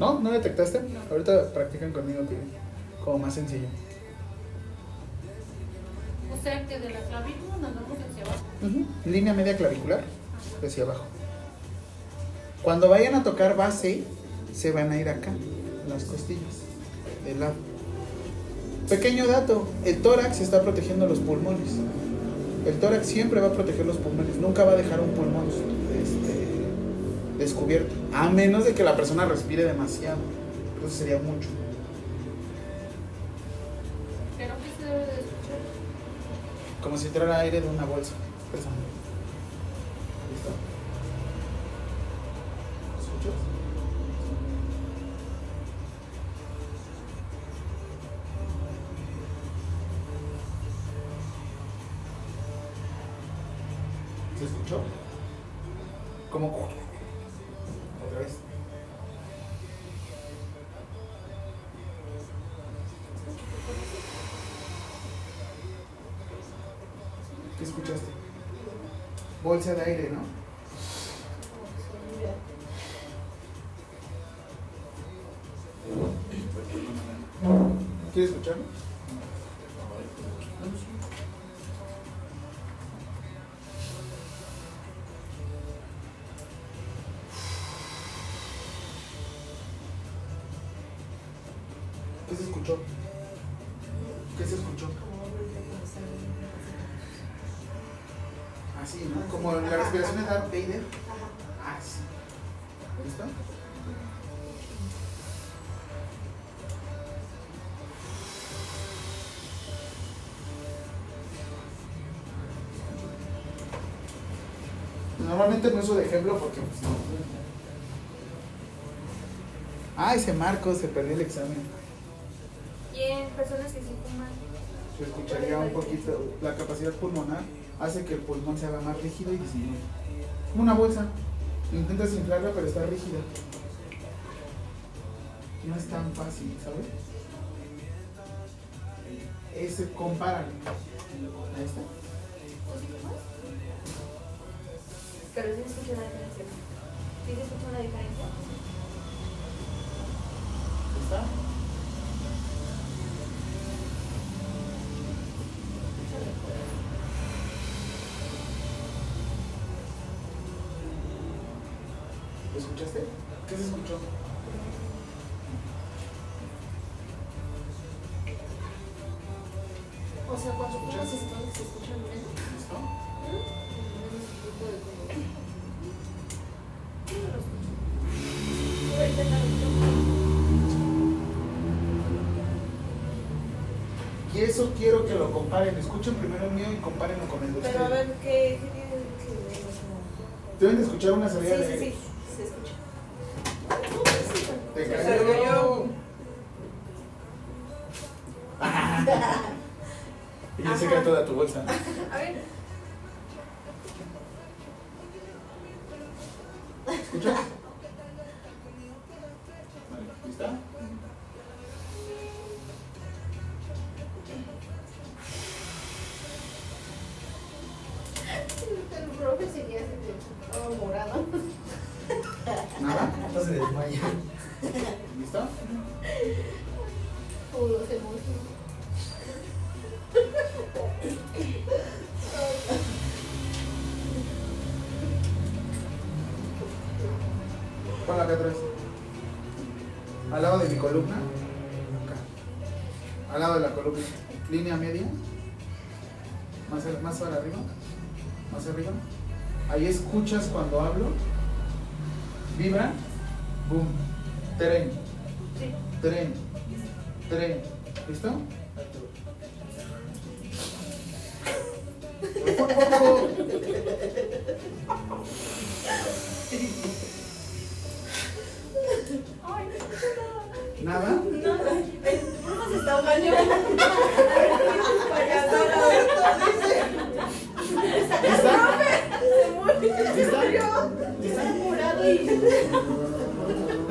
¿No? ¿No detectaste? Ahorita practican conmigo que como más sencillo. O sea que de la clavícula nos vamos hacia abajo. Ujú, Línea media clavicular hacia abajo. Cuando vayan a tocar base, se van a ir acá, las costillas, del lado. Pequeño dato, el tórax está protegiendo los pulmones. El tórax siempre va a proteger los pulmones, nunca va a dejar un pulmón este, descubierto, a menos de que la persona respire demasiado. Eso sería mucho. Pero ¿qué se debe de escuchar? Como si entrara aire de una bolsa. Pésame. ¿Listo? ¿Escuchas? ¿Se escuchó? ¿Cómo? Bolsa de aire, ¿no? No uso de ejemplo porque pues, no. Ah, ese Marcos se perdió el examen. Y en personas que sí fuman. Se escucharía un poquito. La capacidad pulmonar hace que el pulmón se haga más rígido y disminuye. Como una bolsa. Intentas inflarla, pero está rígida. No es tan fácil, ¿sabes? Ese compara. Ahí está. ¿Sí se escucha la diferencia? Está. ¿Lo escuchaste? ¿Qué se escuchó? O sea, cuando fumas se eso quiero que lo comparen. Escuchen primero el mío y compárenlo con el de Pero a ustedes. ver, ¿qué, qué tiene que ver? Deben de escuchar una salida Sí, de sí, sí, escuchas cuando hablo.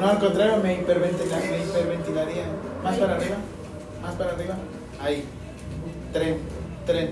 Al contrario, me, hiperventila, me hiperventilaría. Más para arriba, más para arriba. Ahí. Tren, tren.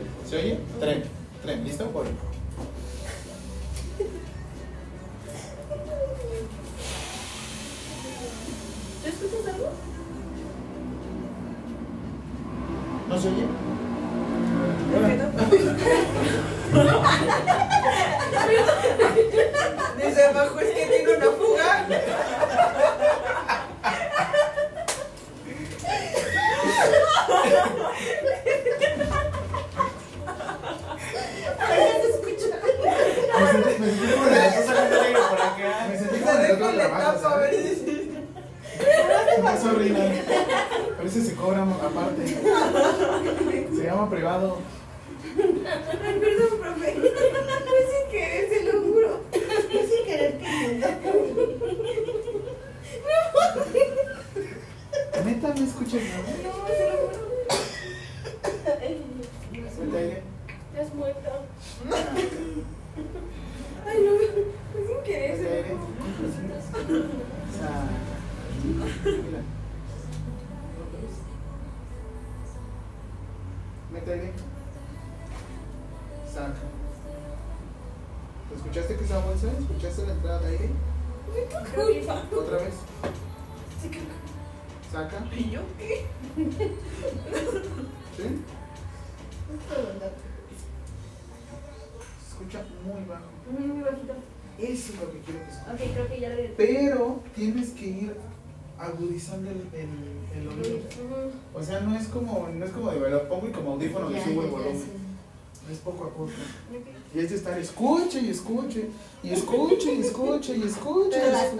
Y es de estar escuche y escuche, y escuche y escuche y escuche. Pero las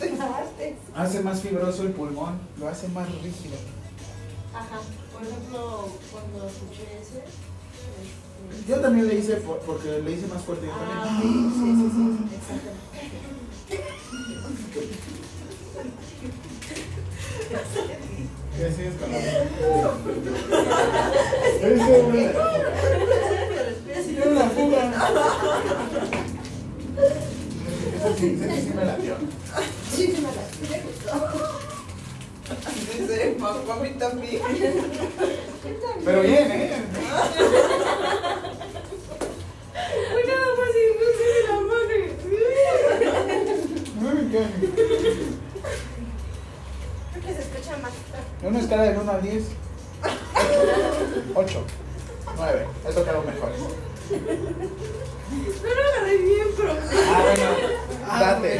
partes. Hace más fibroso el pulmón, lo hace más rígido. Ajá. Por ejemplo, cuando escuché ese. este, Yo también le hice por- porque le hice más fuerte. Yo Ah, también. sí, sí, sí, sí, exactamente. Tiene una fuga. Ese sí, me latió. Sí, sí, me la gustó. Dice, mamá, a mí también. Pero bien, ¿eh? Uy, nada más y no sé de la madre. Muy bien. Creo que se escucha más. En una escala del 1 al 10. 8. 9. Eso quedó mejor. No lo agarré bien, profe. Ah, bueno. Date.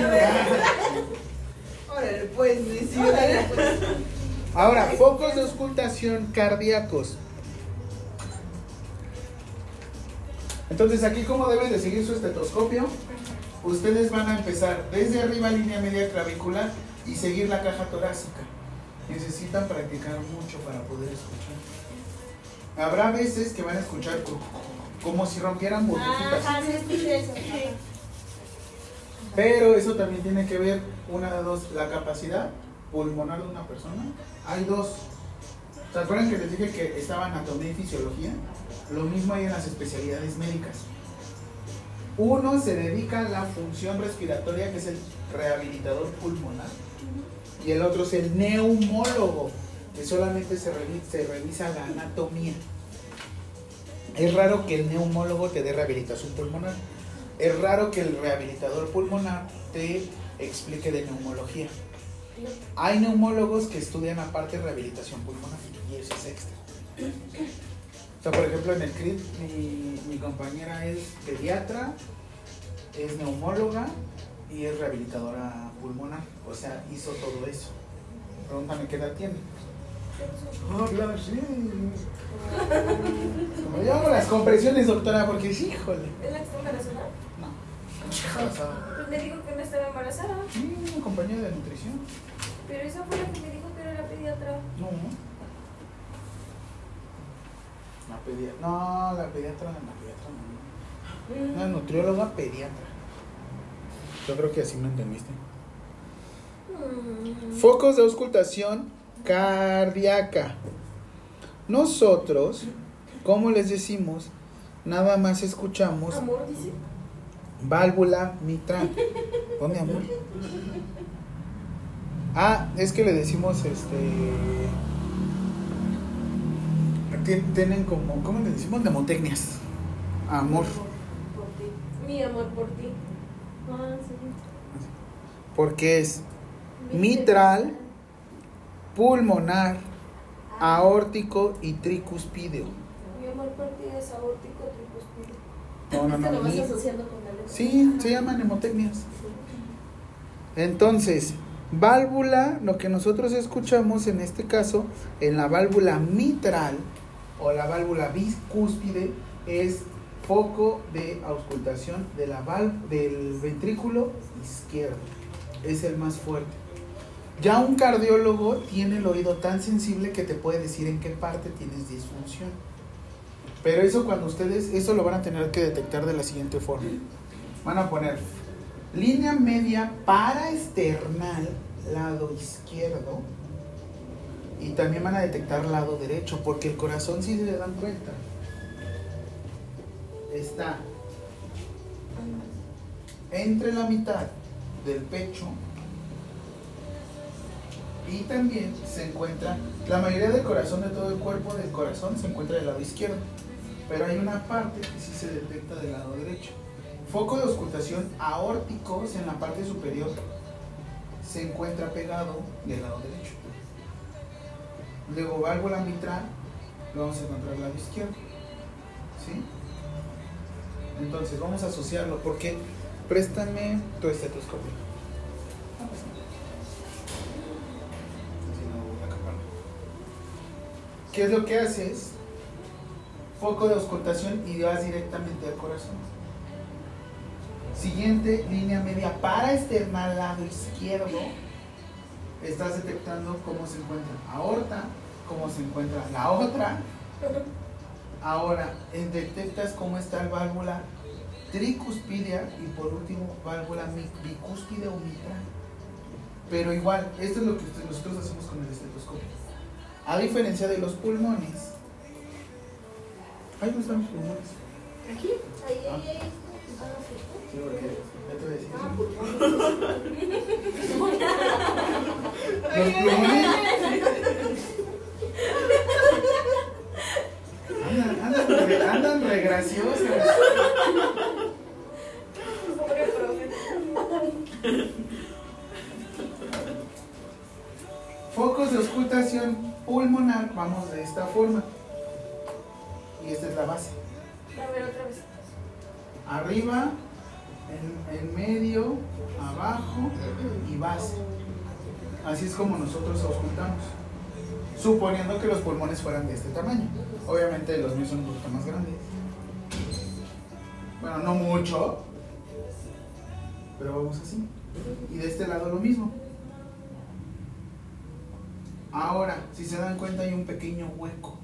Órale, pues, sí, sí, órale, pues. Ahora, focos de auscultación cardíacos. Entonces, aquí, ¿cómo deben de seguir su estetoscopio? Ustedes van a empezar desde arriba, línea media clavicular, y seguir la caja torácica. Necesitan practicar mucho para poder escuchar. Habrá veces que van a escuchar co- como si rompieran burbujitas. Sí escuché eso. Pero eso también tiene que ver, una de dos, la capacidad pulmonar de una persona. Hay dos. ¿Se acuerdan que les dije que estaba anatomía y fisiología? Lo mismo hay en las especialidades médicas. Uno se dedica a la función respiratoria, que es el rehabilitador pulmonar, y el otro es el neumólogo, que solamente se, revi- se revisa la anatomía. Es raro que el neumólogo te dé rehabilitación pulmonar. Es raro que el rehabilitador pulmonar te explique de neumología. Hay neumólogos que estudian aparte rehabilitación pulmonar y eso es extra. O sea, por ejemplo, en el CRIT mi, mi compañera es pediatra, es neumóloga y es rehabilitadora pulmonar. O sea, hizo todo eso. Pregúntame qué edad tiene. Habla así. Como yo hago las compresiones, doctora, porque híjole. ¿Es la que está embarazada? No. Embarazada. Pues me dijo que no estaba embarazada. Sí, una compañera de nutrición. Pero esa fue la que me dijo que era la pediatra. No. La pediatra. No, la pediatra, la pediatra no. Una nutrióloga pediatra. Yo creo que así me entendiste. Mm. Focos de auscultación cardíaca. Nosotros, como les decimos, nada más escuchamos Amor, dice. válvula mitral. ¿Dónde, amor? Ah, es que le decimos este. Tien- Tienen como. ¿Cómo le decimos? Nemotecnias. Amor. Por ti. Mi amor por ti. Ah, sí. Porque es mitral, pulmonar, aórtico y tricuspideo. Mi amor por ti es aórtico tricuspideo. No, no, Te lo no. vas mi- asociando con la. Sí, se llaman nemotecnias. Entonces, válvula, lo que nosotros escuchamos en este caso, en la válvula mitral o la válvula bicúspide, es foco de auscultación de la del ventrículo izquierdo. Es el más fuerte. Ya un cardiólogo tiene el oído tan sensible que te puede decir en qué parte tienes disfunción. Pero eso cuando ustedes, eso lo van a tener que detectar de la siguiente forma. Van a poner línea media paraesternal, lado izquierdo. Y también van a detectar lado derecho, porque el corazón, si se dan cuenta, está entre la mitad del pecho y también se encuentra, la mayoría del corazón de todo el cuerpo del corazón se encuentra del lado izquierdo, pero hay una parte que sí se detecta del lado derecho. Foco de auscultación aórticos en la parte superior se encuentra pegado del lado derecho. Luego válvula mitral lo vamos a encontrar del lado izquierdo. ¿Sí? Entonces vamos a asociarlo porque préstame tu estetoscopio. No pasa nada. Si no, voy a acaparlo. ¿Qué es lo que haces? Foco de auscultación y vas directamente al corazón. Siguiente línea media para externar lado izquierdo. Estás detectando cómo se encuentra aorta, cómo se encuentra la otra. Ahora, detectas cómo está el válvula tricuspidia y por último válvula bicúspide o mitral. Pero igual, esto es lo que nosotros hacemos con el estetoscopio. A diferencia de los pulmones. Ahí no están los pulmones. Aquí. Ahí, ahí, ahí. Ah, sí. Sí, porque ya te voy a decir. Ah, pulmón. Los pulmones. Andan, andan, re- andan re graciosas. Pobre profe. Focos de auscultación pulmonar, vamos de esta forma. Y esta es la base. A ver, otra vez. Arriba, en, en medio, abajo y base. Así es como nosotros auscultamos. Suponiendo que los pulmones fueran de este tamaño. Obviamente los míos son un poquito más grandes. Bueno, no mucho. Pero vamos así. Y de este lado lo mismo. Ahora, si se dan cuenta hay un pequeño hueco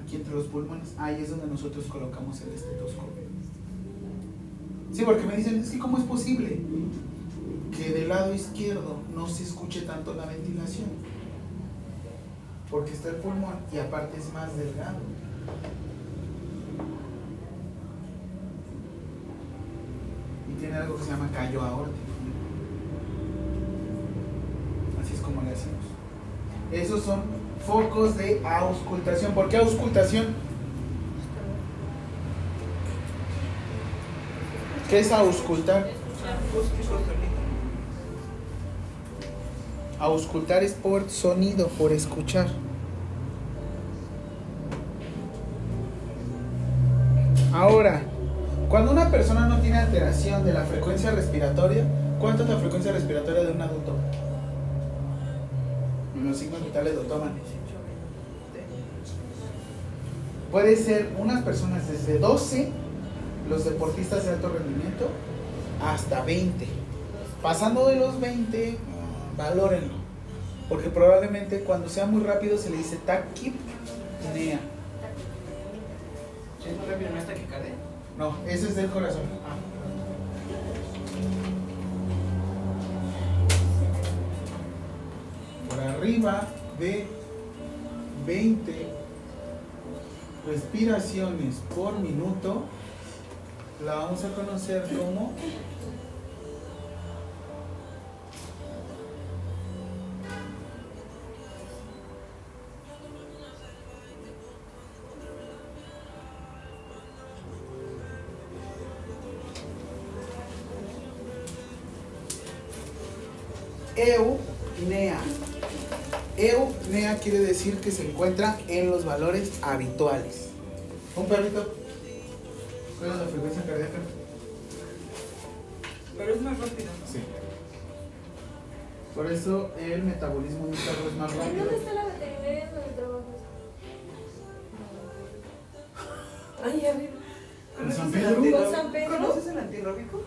aquí entre los pulmones. Ahí es donde nosotros colocamos el estetoscopio. Sí, porque me dicen, es ¿cómo es posible que del lado izquierdo no se escuche tanto la ventilación? Porque está el pulmón y aparte es más delgado. Y tiene algo que se llama callo aórtico. Así es como le hacemos. Esos son focos de auscultación. ¿Por qué auscultación? ¿Qué es auscultar? Auscultar es por sonido, por escuchar. Ahora, cuando una persona no tiene alteración de la frecuencia respiratoria, ¿cuánto es la frecuencia respiratoria de un adulto? Los signos vitales lo toman. Puede ser unas personas desde 12, los deportistas de alto rendimiento, hasta 20. Pasando de los 20, mm, valórenlo. Porque probablemente cuando sea muy rápido se le dice taquipnea. ¿Es muy rápido no está que carde? No, ese es del corazón. Ah. Por arriba de 20 respiraciones por minuto, la vamos a conocer como eunea. Eunea quiere decir que se encuentra en los valores habituales. Un perrito. ¿Cuál es la frecuencia cardíaca? Pero es más rápido. Sí. Por eso el metabolismo de un perro es más rápido. ¿Dónde está la veterinaria donde trabajas? Ay, a ver. ¿En San ¿Conoces el Pedro? ¿Con San Pedro? ¿Conoces el antirróbico?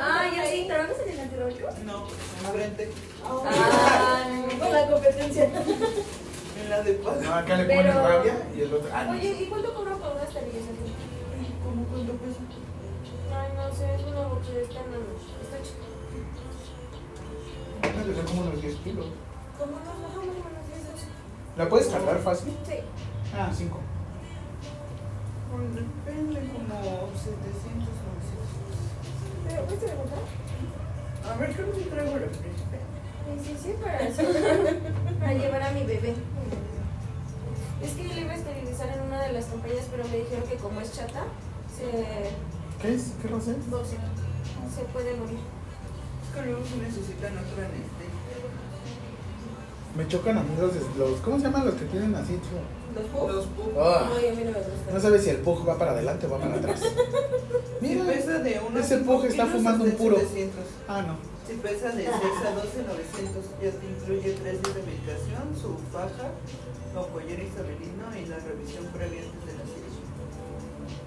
Ah, ya sí, ¿trabajas en el antirrollo? No, enfrente. Ah, Con la competencia. En la de paz. No, acá le ponen Pero- rabia y el otro. Ah, no. Oye, ¿y cuánto cobran por una esterilización? ¿Cómo cuánto pesa? Ay, no sé, es una mochila, está en la noche. Está chica. Debe como unos 10 kilos. ¿Cómo nos bajamos de menos 10 12? ¿La puedes cargar fácil? Sí. Ah, 5. Pues Depende, como 700 o 900. ¿Pero puedes preguntar? A ver, creo que traigo el príncipe. Sí, sí, para eso. para llevar a mi bebé. Es que yo le iba a esterilizar en una de las compañías, pero me dijeron que como es chata, se, ¿Qué es? ¿Qué raza es? se puede morir. Es que luego se necesitan otra anestésica. Me chocan a mí los, los- ¿Cómo se llaman los que tienen así? Los pubs. Los pubs. Ah, Ay, a mí no me gusta. no sabes si el pug va para adelante o va para atrás. Si Mira. pesa de unos ese pug está fumando un puro. 700. Ah, no. Si pesa de 6 a 12, 900. Ya te incluye 3 días de medicación, su faja, apoyar isabelino y la revisión previa antes de la cirugía.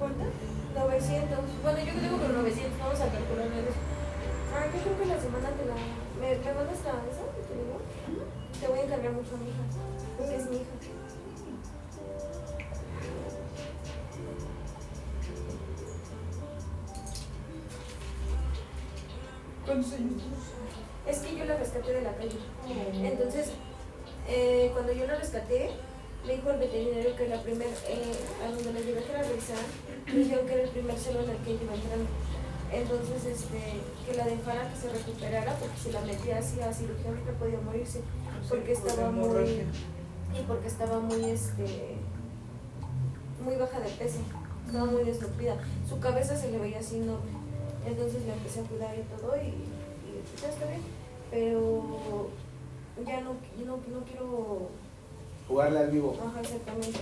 ¿Cuánto? 900. Bueno, yo tengo con 900, vamos a calcular eso. Ah, yo creo que la semana te la... ¿Me, me mandas la esa? que te digo? Te voy a encargar mucho a mi hija, porque es mi hija. ¿Cuántos años? Es que yo la rescaté de la calle. Entonces, eh, cuando yo la rescaté, me dijo el veterinario que la primer, eh, a donde la llevé a revisar, me dijeron que era el primer celo en el que iba entrando. Entonces, este, que la dejara que se recuperara, porque si la metía así a cirugía ahorita podía morirse, porque estaba muy, y porque estaba muy, este, muy baja de peso, estaba muy desnutrida. Su cabeza se le veía así enorme. Entonces la empecé a cuidar y todo y, y pues, ya está bien. Pero ya no, yo no, no quiero Jugarle al vivo. Ajá, exactamente.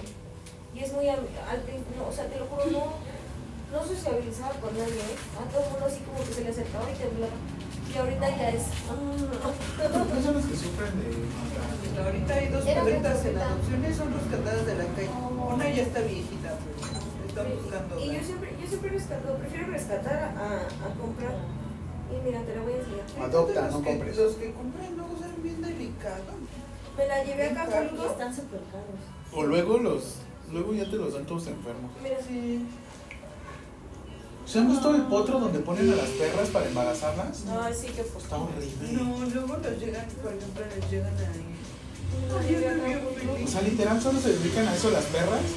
Y es muy al, al no, o sea, te lo juro, no, no sociabilizaba con nadie, ¿eh? A todo el mundo así como que se le acercaba y temblaba. Y ahorita ya es. ¿No son los que sufren de? Ahorita hay dos perritas en adopciones, son rescatadas de la calle. Una ya está viejita, pero están buscando. Y yo siempre, yo siempre rescato, prefiero rescatar a, a comprar. Y mira, te la voy a enseñar. Adopta, Los no que- compres. Los que compran luego son bien delicados. Me la llevé acá Acapulco. Están súper caros. O luego los. Luego ya te los dan todos enfermos. Mira, Sí. ¿Se han visto el potro donde ponen a las perras para embarazarlas? Ay, sí, que pues. Está horrible. No, luego los llegan, por ejemplo, les llegan ahí. Acapulco. O sea, literal solo se dedican a eso las perras Sí.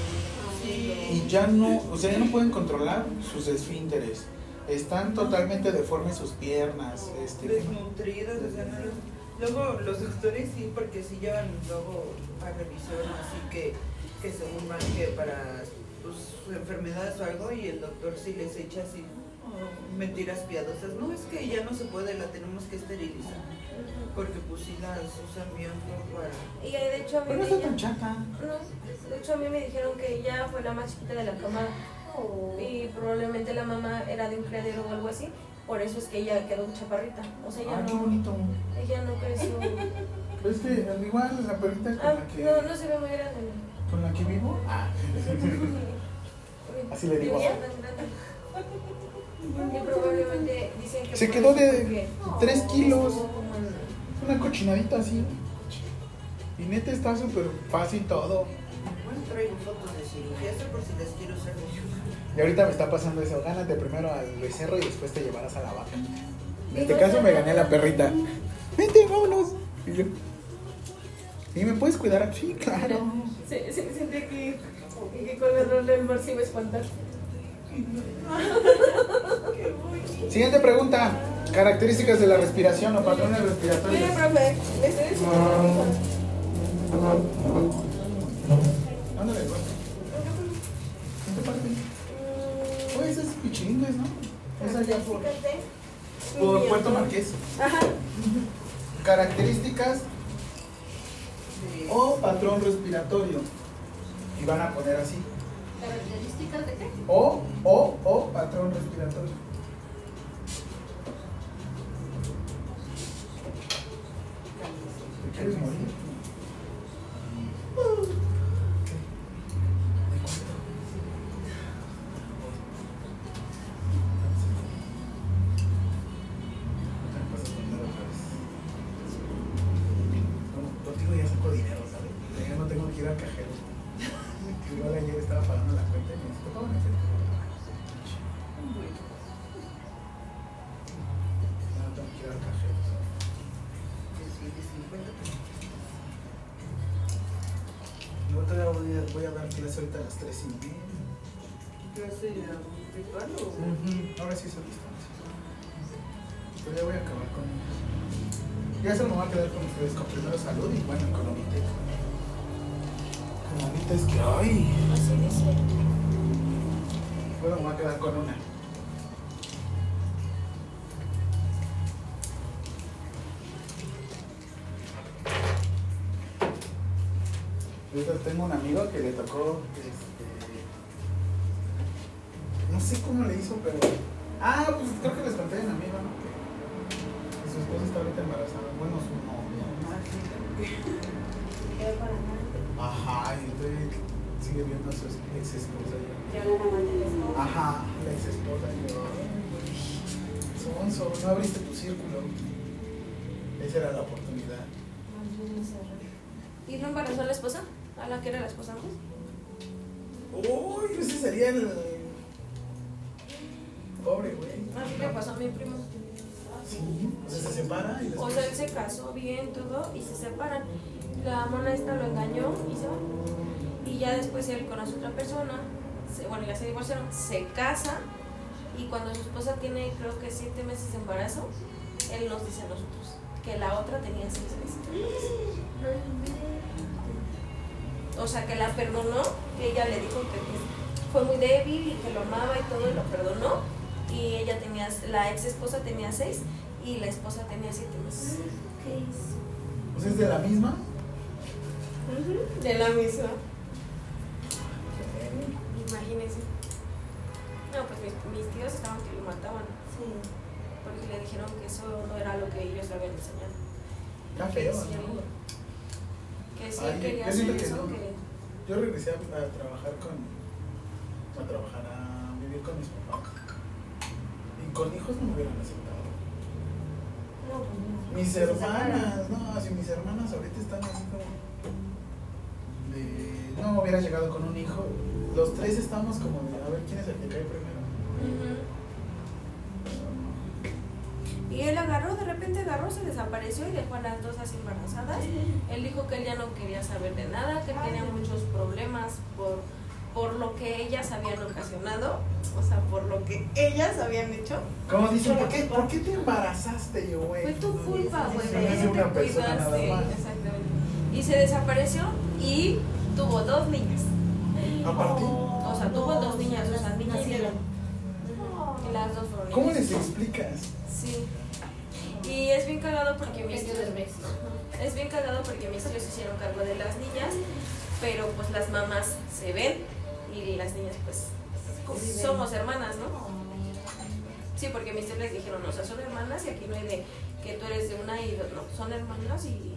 Y ya no, o sea, ya no pueden controlar sus esfínteres. Están totalmente deformes sus piernas. Este, desnutridas, o sea, no los- Luego los doctores sí, porque sí llevan luego a revisión, así que, que según van que para pues, enfermedades o algo, y el doctor sí les echa así oh, mentiras piadosas. No, es que ya no se puede, la tenemos que esterilizar, porque pues sí las usan bien para... Y de hecho a mí Pero no está tan chata. No, de hecho a mí me dijeron que ella fue la más chiquita de la camada y probablemente la mamá era de un criadero o algo así, por eso es que ella quedó chaparrita, o sea, ella Ah, qué no, bonito. ella no creció, Es que al igual la perrita con ah, la que, no, no se ve muy grande. con la que vivo. Ah. Así le digo. Vivía tan grande. Y probablemente dicen que Se quedó de porque tres kilos. Una cochinadita así. Y neta está súper fácil todo. Bueno, traigo fotos de cirugía, eso por si las quiero usar de ayuda. Y ahorita me está pasando eso. Gánate primero al becerro y después te llevarás a la vaca. En este caso me gané a la perrita. Vente, vámonos. Y yo. ¿Y me puedes cuidar? Sí, claro. Se, se, sentí que, que con el rol del mar se iba a espantar. Siguiente pregunta. Características de la respiración o patrones Mire, respiratorios. profe, le estoy. Ándale. ¿En qué parte? Pues es Pichilingues, ¿no? Es allá por, por Puerto Marqués. Ajá. Características o patrón respiratorio. Y van a poner así. ¿Características de qué? O, o, o patrón respiratorio. ¿Te quieres morir? Sí se distancia. Pero ya voy a acabar con. Ya se me va a quedar con ustedes con primero salud y bueno, con ahorita. Con es que. ¡Ay! Así dice. Bueno, me voy a quedar con una. Tengo un amigo que le tocó, este, no sé cómo le hizo, pero, ah, pues creo que les conté en amigo, ¿no? Que su esposa está ahorita embarazada, bueno, su novia. Ah. Ajá, y entonces sigue viendo a su ex esposa. Ajá, la ex esposa. Sonso, no abriste tu círculo. Esa era la oportunidad. ¿Y no embarazó a la esposa? ¿A la que era la esposa antes? Uy, ese sería el. Pobre güey. Así le pasó a mi primo. Sí, o sea, se separa y O sea, él se casó bien, todo, y se separan. La mona esta lo engañó y se va. Y ya después él conoce a otra persona, se- bueno, ya se divorciaron, se casa, y cuando su esposa tiene, creo que siete meses de embarazo, él nos dice a nosotros que la otra tenía seis meses. O sea, que la perdonó, que ella le dijo que fue muy débil y que lo amaba y todo, y lo perdonó. Y ella tenía, la ex esposa tenía seis y la esposa tenía siete meses. O sea, es de la misma. De la misma. Imagínense. No, pues mis, mis tíos estaban que lo mataban. Porque le dijeron que eso no era lo que ellos le habían enseñado. Está Que feo, sí, ¿no? que sí Ay, quería yo hacer que eso. no. que- Yo regresé a, a trabajar con. a trabajar, a vivir con mis papás. Con hijos no me hubieran aceptado. No, pues, Mis hermanas, no, si mis hermanas ahorita están así como. de. no hubiera llegado con un hijo. Los tres estamos como de a ver quién es el que cae primero. Y él agarró, de repente agarró, se desapareció y dejó a las dos así embarazadas. Él dijo que él ya no quería saber de nada, que tenía muchos problemas por, por lo que ellas habían ocasionado, o sea, por lo que ellas habían hecho. Como dicen, ¿por qué, ¿por qué te embarazaste yo, güey? Fue tu culpa, güey, Sí, ¿por qué es no una te persona nada cuidaste? más. Exactamente. Y se desapareció y tuvo dos niñas. Aparte, O sea, tuvo dos niñas, o sea, niñas y Nacieron. y las dos fueron ¿cómo les explicas? Sí. Y es bien cagado porque mis tíos, del mes. es bien cagado porque mis tíos se hicieron cargo de las niñas, pero pues las mamás se ven y las niñas pues somos hermanas, ¿no? Sí, porque mis tíos les dijeron, o sea, son hermanas y aquí no hay de que tú eres de una y dos, no, son hermanas y,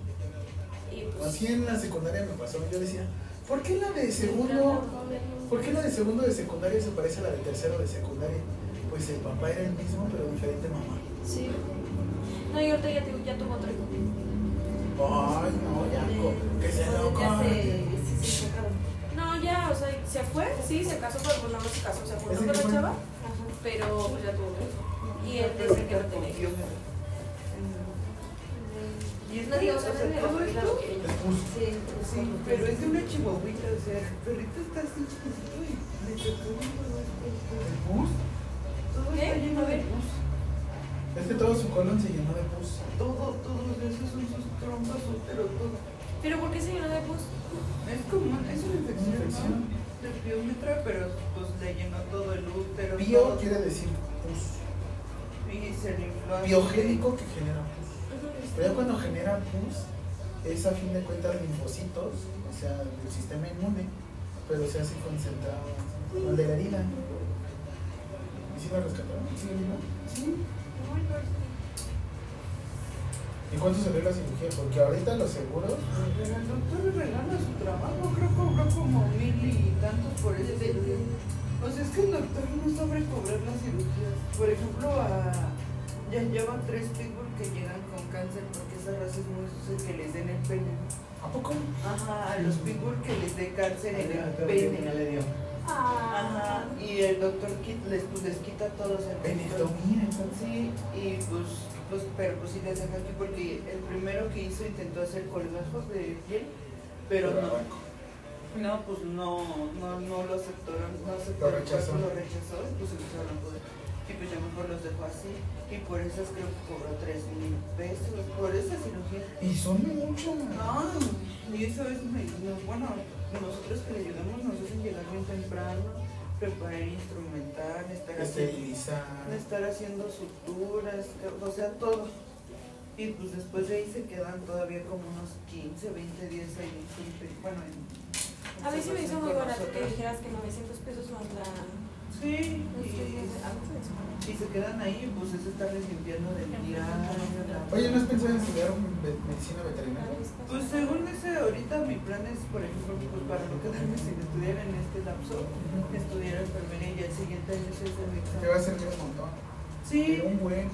y pues... Así en la secundaria me pasó, yo decía, ¿por qué la de segundo, por qué la de segundo de secundaria se parece a la de tercero de secundaria? Pues el papá era el mismo, pero diferente mamá. Sí. No, y ahorita ya, ya tuvo otro hijo. Ay, no, ya, que se lo Ya se, corte. se, se sacaron. No, ya, o sea, se fue, sí, se casó, pero pues no se casó, se juntó ¿Ese con la chava, pero pues ya tuvo. Y él dice que no tenía hijos. Y es No digo, o sea, o sea, no todo es esto, lo que ella- Es justo. Sí, sí, pero es de una chihuahuita, o sea, el perrito está así chiquitito y le tocó un todo esto. ¿El bus? Todo ¿Qué? está lleno de pus. Es que todo su colon se llenó de pus. Todo, todos esos son sus trompas, pero todo. Pero ¿por qué se llenó de pus? Es como, es una infección, Infección. ¿no? De piómetra, pero pues le llenó todo el útero. Bio todo. quiere decir pus. Y se le infló así. Biogénico que genera pus. Pero ya cuando genera pus, es a fin de cuentas linfocitos, o sea, del sistema inmune, pero se hace concentrado en de la herida. ¿Y si la rescataron? ¿Sí, herida? Sí. ¿Y cuánto salió la cirugía? Porque ahorita los seguros, Pero el doctor le regala su trabajo, creo que cobró como mil y tantos por ese cirugía. O sea, es que el doctor no sabe cobrar las cirugías. Por ejemplo, a, ya llevan tres pitbull que llegan con cáncer porque esa raza es muy sucia que les den el pene. ¿a poco? Ajá, a los pitbull que les dé cáncer en el pene. ya le dio. Ajá, y el doctor les, pues, les quita todos el Penectomía, entonces. Sí, y pues, pues, pero pues sí les aquí porque el primero que hizo intentó hacer colgajos de piel, pero no. No, pues no, no, no lo aceptaron, no aceptó Lo rechazó. lo rechazó, y pues empezaron a poder. Y pues ya mejor los dejó así, y por esas creo que cobró 3 mil pesos, por esa cirugía. Y son mucho. No, y eso es, bueno, nosotros que le ayudamos nos hacen llegar bien temprano, preparar instrumental, estar haciendo, Esterilizar. estar haciendo suturas, o sea, todo. Y pues después de ahí se quedan todavía como unos 15, 20 días ahí, siempre, bueno, en, A mí sí me hizo muy barato que dijeras que 900 pesos más la... Sí, y, y se quedan ahí, pues es estarles limpiando del diario. la- Oye, ¿no has pensado en estudiar medicina veterinaria? Pues según ese, ahorita mi plan es, por ejemplo, pues para no quedarme sin estudiar en este lapso, estudiar enfermería y el siguiente año es el examen. Te va a servir un montón. Sí. Un buen.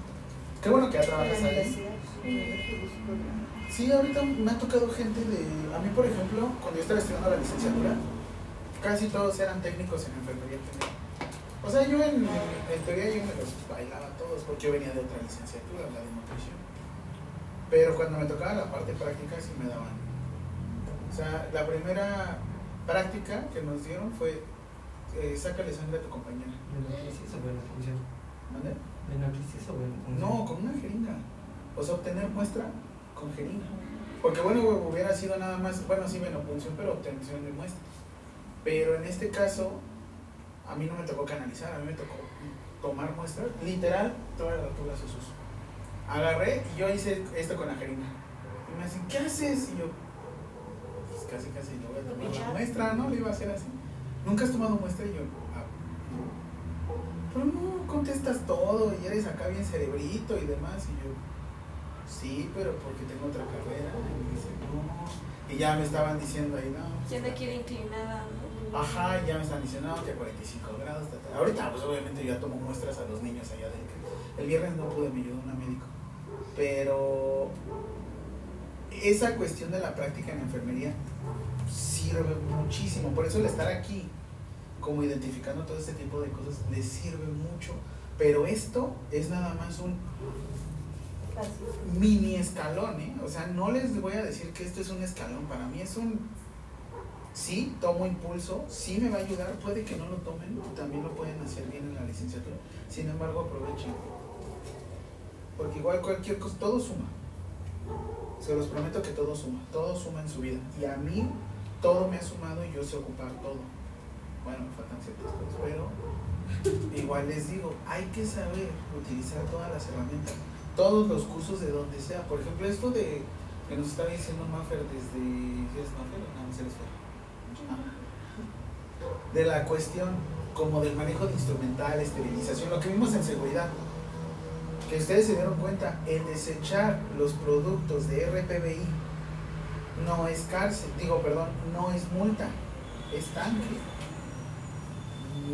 Qué bueno que ya trabajas ahí. Sí, ahorita me ha tocado gente de. A mí, por ejemplo, cuando yo estaba estudiando la licenciatura, casi todos eran técnicos en enfermería general. O sea, yo en, en teoría yo me los bailaba todos porque yo venía de otra licenciatura, la de nutrición. Pero cuando me tocaba la parte práctica sí me daban. O sea, la primera práctica que nos dieron fue eh, sácale sangre a tu compañera. ¿Benacrisis o venopunción? ¿Mande? ¿Benacrisis o venopunción? No, con una jeringa. O sea, obtener muestra con jeringa. Porque bueno, hubiera sido nada más, bueno, sí, venopunción, pero obtención de muestra. Pero en este caso, a mí no me tocó canalizar, a mí me tocó tomar muestras, literal, todas las alturas de sus. Agarré y yo hice esto con la jeringa. Y me dicen, ¿qué haces? Y yo, pues casi, casi, le voy a tomar la muestra, ¿no? Le iba a hacer así. ¿Nunca has tomado muestra? Y yo, ah, pero no, contestas todo y eres acá bien cerebrito y demás. Y yo, sí, pero porque tengo otra carrera. Y me dice, no. Y ya me estaban diciendo ahí, no. Ya no quiere inclinada, ¿no? Ajá, ya me están diciendo, no, que a 45 grados. ta, ta. Ahorita, pues obviamente yo ya tomo muestras a los niños allá del que El viernes no pude, me ayudó una médico. Pero esa cuestión de la práctica en enfermería sirve muchísimo. Por eso el estar aquí, como identificando todo este tipo de cosas, les sirve mucho. Pero esto es nada más un mini escalón, ¿eh? O sea, no les voy a decir que esto es un escalón. Para mí es un sí, tomo impulso, sí me va a ayudar, puede que no lo tomen, también lo pueden hacer bien en la licenciatura, sin embargo aprovechen, porque igual cualquier cosa, todo suma, se los prometo que todo suma, todo suma en su vida, y a mí todo me ha sumado y yo sé ocupar todo, bueno, me faltan ciertas cosas, pero igual les digo, hay que saber utilizar todas las herramientas, todos los cursos de donde sea, por ejemplo, esto de que nos está diciendo Maffer desde, ¿sí ¿es Maffer no, no sé, de la cuestión como del manejo de instrumental, esterilización, lo que vimos en seguridad. Que ustedes se dieron cuenta, el desechar los productos de RPBI no es cárcel, digo, perdón, no es multa, es tanque.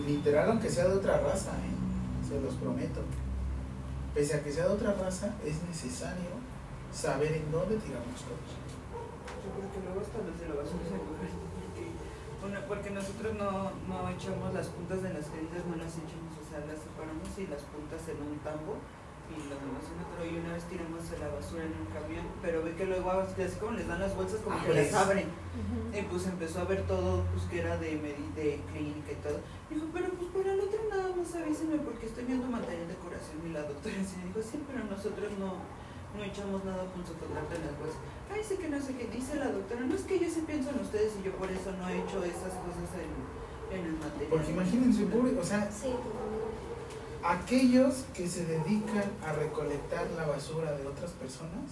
Literal, aunque sea de otra raza, ¿eh? se los prometo. Pese a que sea de otra raza, es necesario saber en dónde tiramos todos. Yo creo que luego hasta los de la bueno, porque nosotros no, no echamos las puntas de las jeringas, no las echamos, o sea, las separamos y las puntas en un tambo y lo demás en otro. Y una vez tiramos a la basura en un camión, pero ve que luego así como les dan las bolsas, como que las abren. Y pues empezó a ver todo, pues que era de, de clínica y todo. Dijo, pero pues para el otro nada más avísenme porque estoy viendo material de decoración. Y la doctora sí dijo, sí, pero nosotros no, no echamos nada con chocolate en las bolsas. Ay, sí que no sé qué dice la doctora. No es que yo sí pienso en ustedes y yo por eso no he hecho esas cosas en, en el material. Porque imagínense, pobre, o sea, Sí, aquellos que se dedican a recolectar la basura de otras personas,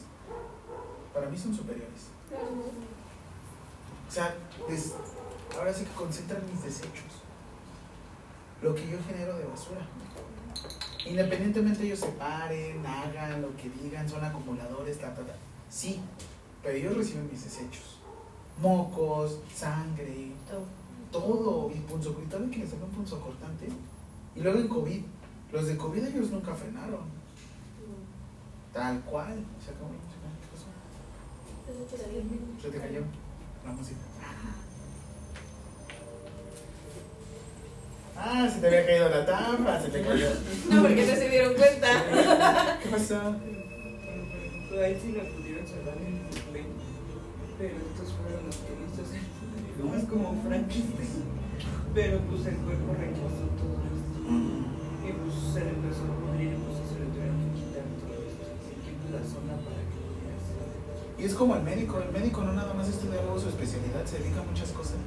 para mí son superiores. O sea, des- ahora sí que concentran mis desechos, lo que yo genero de basura. Independientemente ellos se paren, hagan lo que digan, son acumuladores, ta, ta, ta. Sí, pero ellos reciben mis desechos. Mocos, sangre, todo. Y punzocortante que les sacan punzocortante. Y luego en COVID, los de COVID ellos nunca frenaron. Tal cual. Se acabó la música. ¿Qué pasó? Se te cayó la música. Ah, se te había caído la tapa, se te cayó. No, porque no se dieron cuenta. ¿Qué pasó? A él sí lo pudieron salvar en el play. Pero estos fueron los que hizo ser. No es como Frankenstein. Pero pues el cuerpo rechazó todo esto. Y pues se le empezó a pudrir y pues se le tuvieron que quitar todo esto. Aquí pues la zona para que. Y es como el médico, el médico no nada más estudia luego su especialidad, se dedica a muchas cosas.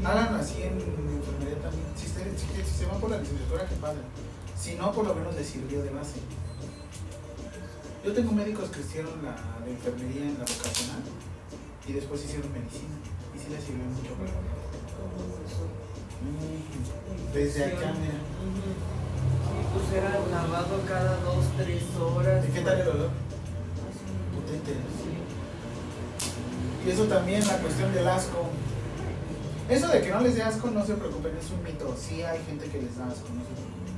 Háganlo así en enfermería también. Si, ustedes- si, se van por la licenciatura, qué padre. Si no, por lo menos les sirvió de base. Yo tengo médicos que hicieron la, la enfermería en la vocacional y después hicieron medicina. Y sí les sirvió mucho para. Mm, Desde acá, mira. Y pues era lavado cada dos, tres horas. ¿Y qué tal el olor? Potente. Sí. Y eso también, la cuestión del asco. Eso de que no les dé asco, no se preocupen, es un mito. Sí hay gente que les da asco, no se preocupen.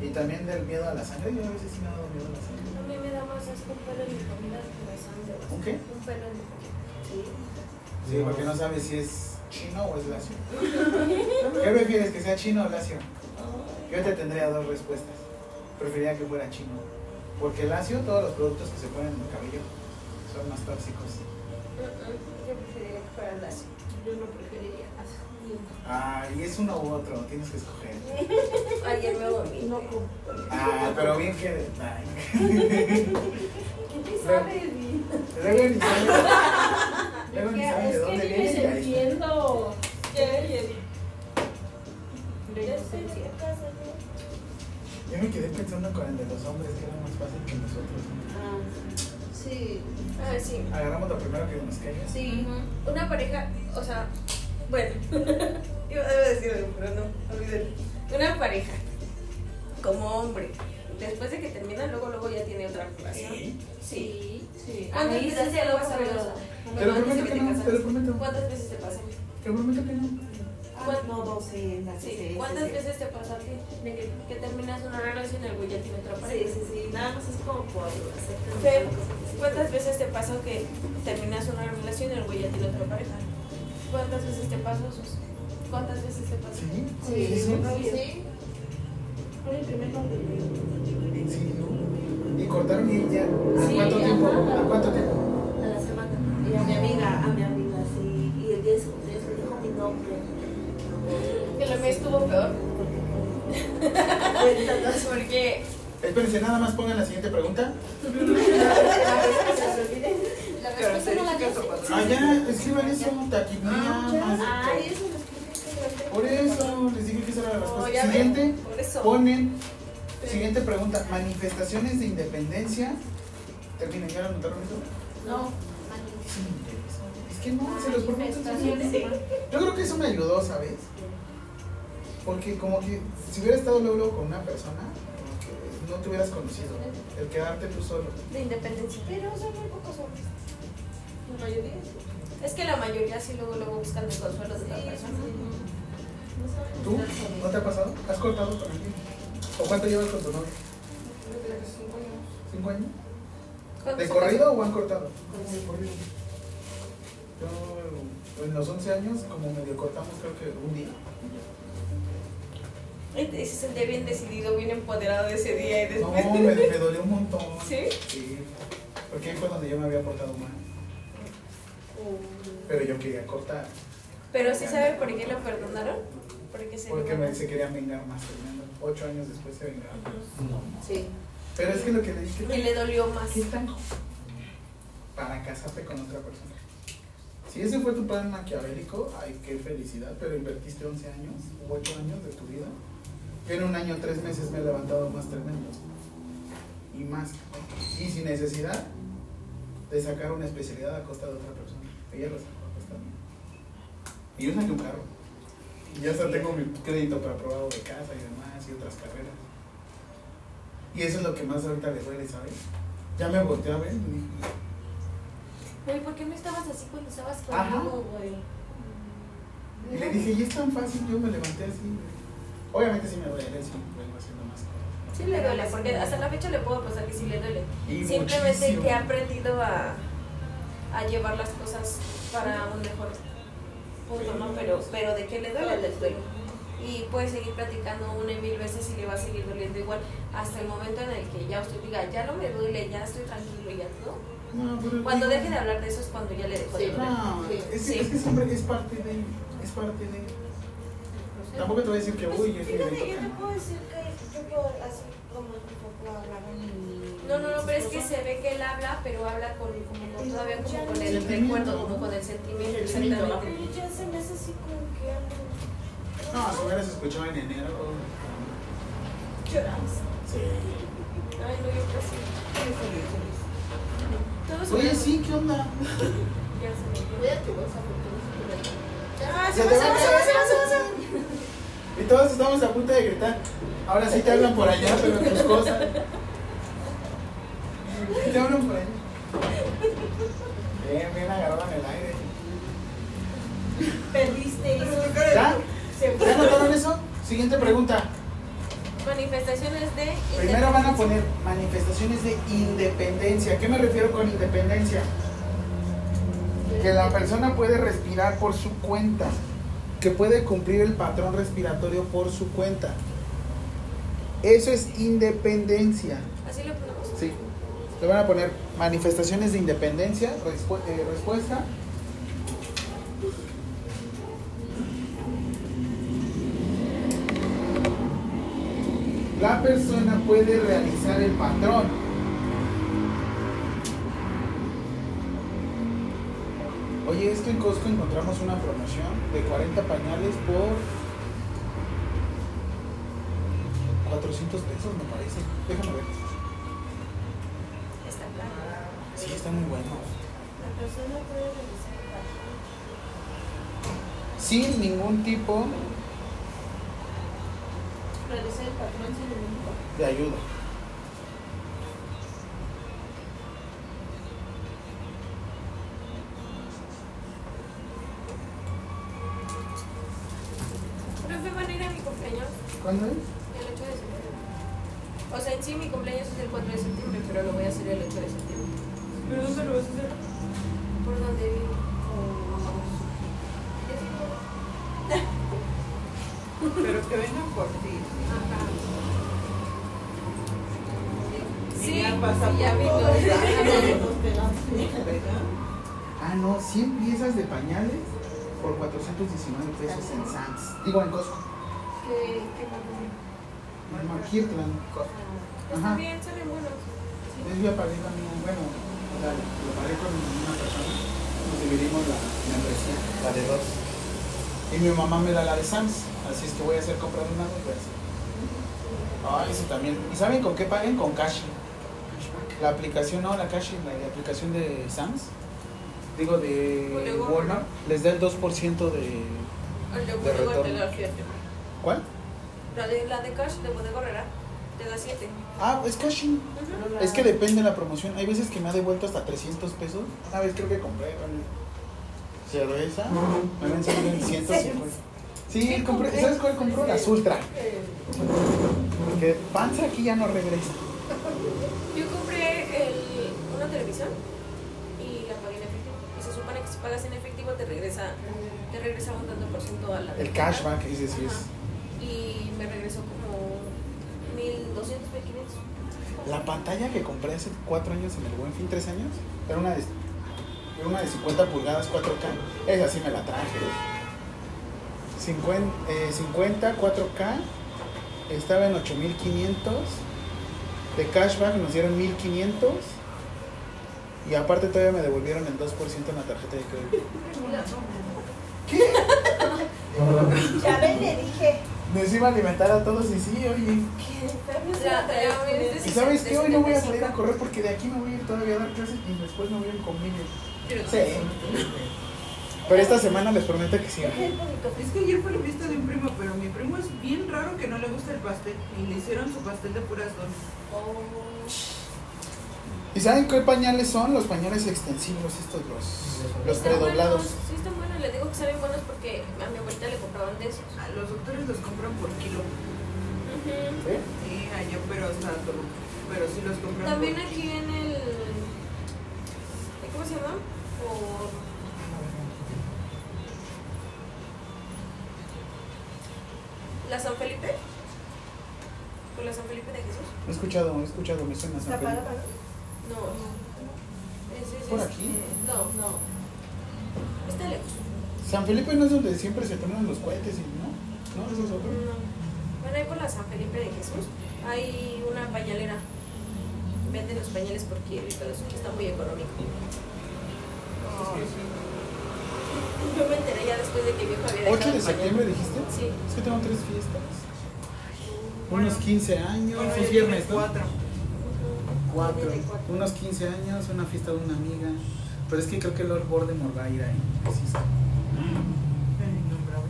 Y también del miedo a la sangre. Yo a veces sí me ha dado miedo a la sangre. Asco un pelo en mi comida la sangre. ¿Un qué? Un pelo en mi comida. Sí. Sí, porque no sabes si es chino o es lacio. ¿Qué prefieres, que sea chino o lacio? Yo te tendría dos respuestas. Preferiría que fuera chino. Porque lacio, todos los productos que se ponen en el cabello son más tóxicos. Yo preferiría que fuera lacio. Yo no preferiría así. Ah, y es uno u otro, tienes que escoger. Ayer me dormí. No. Ah, pero bien que. ay. ¿Qué te sabes? Luego ni saben, luego ni saben de Es que dónde ni viene. y ahí está. entiendo. ¿no? Yo me quedé pensando con el de los hombres, que era más fácil que nosotros. Ah, sí. Ah, sí. Agarramos lo primero que nos caiga. Sí. Una pareja, o sea, bueno, iba a decir algo, pero no, olvídalo. Una pareja, como hombre, después de que termina, luego, luego ya tiene otra relación. Sí. Sí. Sí. ¿Cuántas veces sí te lo lo pasa, pasa? pero- Te lo prometo que te no, te lo prometo. ¿Cuántas veces te pasa? Te prometo que no. Ah, no, docenas. Sí. ¿Cuántas veces te pasa a ti de que, que terminas una relación y el güey ya tiene otra Sí, pareja? sí, sí. Nada más es como por hacer ¿cuántas veces te pasó que terminas una relación y el güey ya tiene otra pareja? ¿Cuántas veces te pasó, Sus? ¿Cuántas veces te pasó? Sí, Sí, sí, sí, sí. sí. Fue mi primer novio. Sí, ¿no? Y cortaron y ya. ¿A Sí, cuánto tiempo? ajá. ¿A cuánto tiempo? A la semana. Y a mi amiga, a mi amiga, sí. Y el día de su cumpleaños me dijo mi nombre. Que lo mío estuvo peor. Cuéntanos. Porque Espérense, nada más pongan la siguiente pregunta. la respuesta no la Características o patrones. Ah, ya, escriban eso, taquipnía, más. Ay, eso Por eso, les dije que esa era la No, respuesta. ya ven, Siguiente, por eso. ponen. Siguiente pregunta, manifestaciones de independencia. Terminen, ¿ya anotaron eso? No. Es que no, se los prometo. Yo creo que eso me ayudó, ¿sabes? Porque como que si hubiera estado luego, con una persona, no te hubieras conocido. El quedarte tú solo. De independencia. Pero son muy pocos hombres. La mayoría. Es que la mayoría sí luego, luego buscan el consuelo de otra persona. ¿Tú? ¿No te ha pasado? ¿Has cortado con alguien? ¿O cuánto llevas con tu novio? ¿Cinco años? ¿De corrido o han cortado? De corrido. Yo en los 11 años como medio cortamos creo que un día. Y se sentía bien decidido, bien empoderado ese día y No, después. me, me dolió un montón. ¿Sí? Sí. Porque ahí fue donde yo me había portado mal. Pero yo quería cortar. Pero sí sabe por qué lo perdonaron. Porque se Porque me, se querían vengar más. Fernando. Ocho años después se vengaron. Sí. Pero es que lo que le dije. Y le dolió más. ¿Qué tan para casarte con otra persona? Si ese fue tu plan maquiavélico, ay, qué felicidad, pero invertiste 11 años, u 8 años de tu vida. Yo en un año, tres meses me he levantado más tremendo. Y más. Y sin necesidad de sacar una especialidad a costa de otra persona. Ella lo sacó a costa mía. Y yo saqué un carro. Y ya hasta tengo mi crédito para aprobado de casa y demás y otras carreras. Y eso es lo que más ahorita le duele, ¿sabes? Ya me volteé a ver y dije, Güey, ¿por qué no estabas así cuando estabas conmigo, güey? Y le dije, y es tan fácil, yo me levanté así. Obviamente sí me duele, sí, vengo haciendo más cosas. Sí le duele, porque hasta la fecha le puedo pasar que sí le duele. Y Simplemente muchísimo. que ha aprendido a, a llevar las cosas para un mejor punto, ¿no? Pero, pero de que le duele, le duele. Y puede seguir platicando una y mil veces y le va a seguir doliendo igual hasta el momento en el que ya usted diga, ya no me duele, ya estoy tranquilo, ya todo. No, pero Cuando deje de hablar de eso es cuando ya le dejó de Sí, doler. No, Sí. es, que, Sí. es que siempre es parte de. Es parte de. Tampoco te voy a decir que, uy, es mi Fíjate, evento yo te no. puedo decir que yo puedo así como tu papá hablar en. No, no, no, pero es que se ve que él habla, pero habla con, como con- todavía como con el recuerdo, como con el sentimiento, El sentimiento, ¿no? exactamente. Pero ya se me hace así como que algo. No, si hubieras escuchado en enero. Lloras. Sí. Ay, no, yo creo que sí. Todos Oye, sí, ¿qué onda? Ya se me olvidó. Cuídate, vas a porque Ah, Se te va, se va, se va, se va, se va. Y todos estamos a punto de gritar. Ahora sí te hablan por allá, pero tus cosas. Te hablan por allá. Bien, bien agarrado en el aire. Perdiste eso. ¿Ya? ¿Ya notaron eso? Siguiente pregunta. Manifestaciones de Primero van a poner manifestaciones de independencia. ¿Qué me refiero con independencia? Que la persona puede respirar por su cuenta, que puede cumplir el patrón respiratorio por su cuenta. Eso es independencia. Así lo ponemos. Sí. Le van a poner manifestaciones de independencia, respu- eh, respuesta. La persona puede realizar el patrón. Oye, es que en Costco encontramos una promoción de 40 pañales por 400 pesos, me parece. Déjame ver. Está claro. Sí, está muy bueno. La persona puede realizar el patrón. Sin ningún tipo Realizar el patrón sin ningún tipo. de ayuda. ¿Cuándo es? el 8 de septiembre. O sea, en sí mi cumpleaños es el 4 de septiembre, pero lo voy a hacer el 8 de septiembre. ¿Pero dónde lo vas a hacer? Por donde vivo. Pero que vengan por ti. Ajá. Y Sí, ya pasa sí, ya. Ah, no, 100 piezas de pañales por 419 pesos en Sam's. Digo, en Costco. Markirtland. Está Ajá. bien, salen buenos. Es yo pagué también, bueno, o sea, lo pagué con una persona. Nos dividimos la membresía, la de dos. Y mi mamá me da la de Sam's. Así es que voy a hacer comprar una hacer. Ah, eso también. ¿Y saben con qué paguen? Con Cash. La aplicación, no, la Cash, la, la aplicación de Sam's. Digo, de Walmart. Les da el 2% de. De retorno. da 7. ¿Cuál? La de, la de Cash de Bodega Herrera te da 7. Ah, es Cash. Es que depende de la promoción. Hay veces que me ha devuelto hasta 300 pesos. Una vez creo que compré cerveza. Me habían salido en 150. Sí, compré. ¿Sabes cuál compró? Las Ultra. Porque panza aquí ya no regresa. Yo compré el, una televisión y la pagué en efectivo. Y se supone que si pagas en efectivo te regresa, te regresa un tanto por ciento a la El cashback, es decir, es- 1200, 1500. La pantalla que compré hace 4 años en el Buen Fin, 3 años, era una de, era una de 50 pulgadas 4K. Esa sí me la traje. 50, eh, 50 4K, estaba en 8500. De cashback nos dieron 1500. Y aparte todavía me devolvieron el 2% en la tarjeta de crédito. Ya ven, le dije. Nos iba a alimentar a todos y sí, oye. De ¿Y sabes qué? Hoy no voy a salir 75. a correr porque de aquí me voy a ir todavía a dar clases y después me voy a ir conmigo. Sí. Pero esta semana les prometo que sí. Es que ayer fue la fiesta de un primo, pero mi primo es bien raro que no le gusta el pastel. Y le hicieron su pastel de puras donas. ¿Y saben qué pañales son? Los pañales extensivos, estos, los, los predoblados. buenos, Sí, están buenos. Les digo que saben buenos porque a mi abuelita le compraban de esos. A los doctores los compran por kilo. ¿Eh? Sí, allá, pero hasta. Pero sí los compran También por aquí en el. ¿Cómo se llama? Por. La San Felipe. Por la San Felipe de Jesús. He escuchado, he escuchado, me suena San Felipe. No, no. Ese es ¿Por este- aquí? No, no. Está lejos. San Felipe no es donde siempre se ponen los cohetes y no. No, ese es otro. No. Bueno, ahí por la San Felipe de Jesús hay una pañalera. Venden los pañales por kilo y todo eso. Está muy económico. Yo me enteré ya después de que mi viejo había dejado 8 de septiembre dijiste. Sí. Es que tengo tres fiestas. Bueno. Unos 15 años, ella viernes, tiene ¿no? cuatro. Cuatro. Tiene cuatro. Unos 15 años, una fiesta de una amiga. Pero es que creo que Lord Voldemort va a ir ahí. Sí, sí. Ay, no, bravo.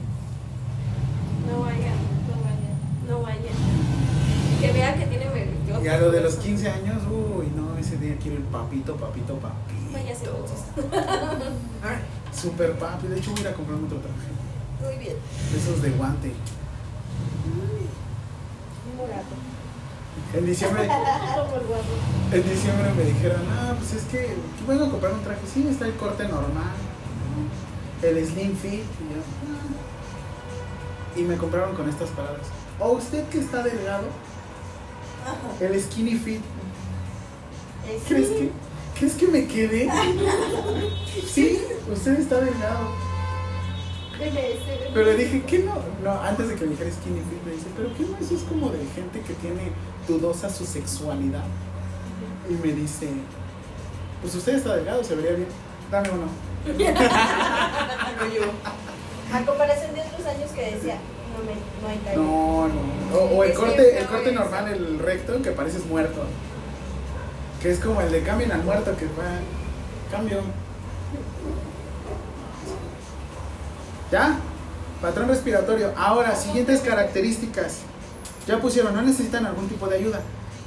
No vaya, no vaya, no vaya. Que vea que tiene Y a lo de los 15 años, uy, no, ese día quiero el papito, papito, papito. Super papi, de hecho voy a ir a comprarme otro traje. Muy bien. De esos de guante. Morato. En diciembre, en diciembre me dijeron, ah, pues es que vengo a comprar un traje. Sí, está el corte normal, ¿no? el slim fit. Y, yo, "Ah". Y me compraron con estas palabras. O usted que está delgado, El skinny fit. Es ¿Crees que, ¿Crees que me quedé? Sí, usted está delgado. Pero dije, ¿qué no? No, antes de que me dijera skinny fit, me dice, ¿pero qué no? Eso es como de gente que tiene dudosa su sexualidad. Y me dice, pues usted está delgado, se vería bien. Dame uno. No, yo. A comparación de otros años que decía, no, me, no hay talla. No, no. O, o el corte, el corte normal, el recto, que pareces muerto. Que es como el de cambien al muerto, que va. Cambio. ¿Ya? Patrón respiratorio. Ahora, siguientes características. Ya pusieron, no necesitan algún tipo de ayuda.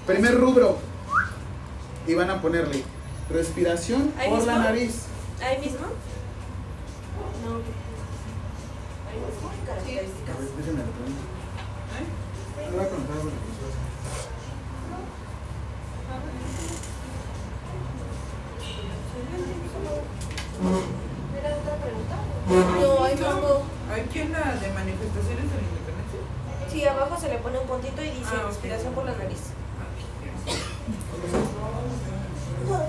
Primer rubro. Y van a ponerle respiración ¿Ahí por la nariz. ¿Ahí mismo? No. Ahí mismo hay A características. ver, déjenme. ¿Eh? Voy a algo. ¿Era otra pregunta? No, hay mambo. Aquí en la de manifestaciones de la independencia. Sí, abajo se le pone un puntito y dice Ah, por la nariz. Yo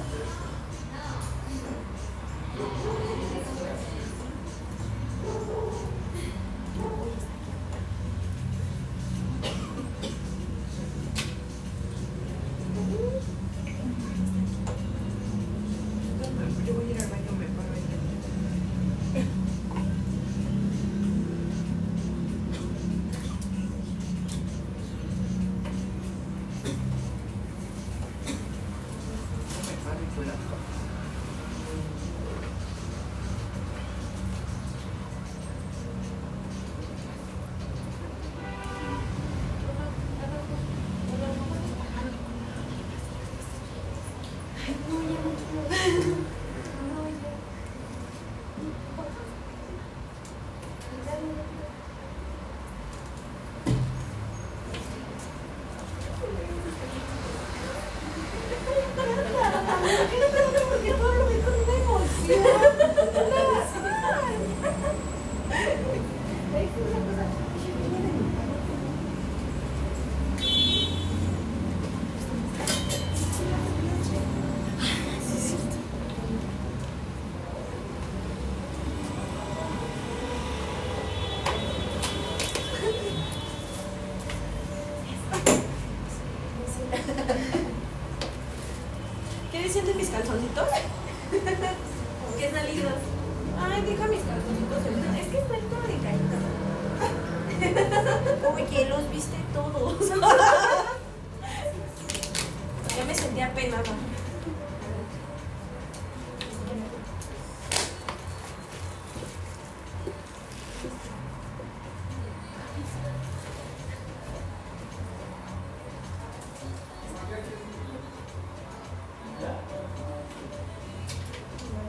penada.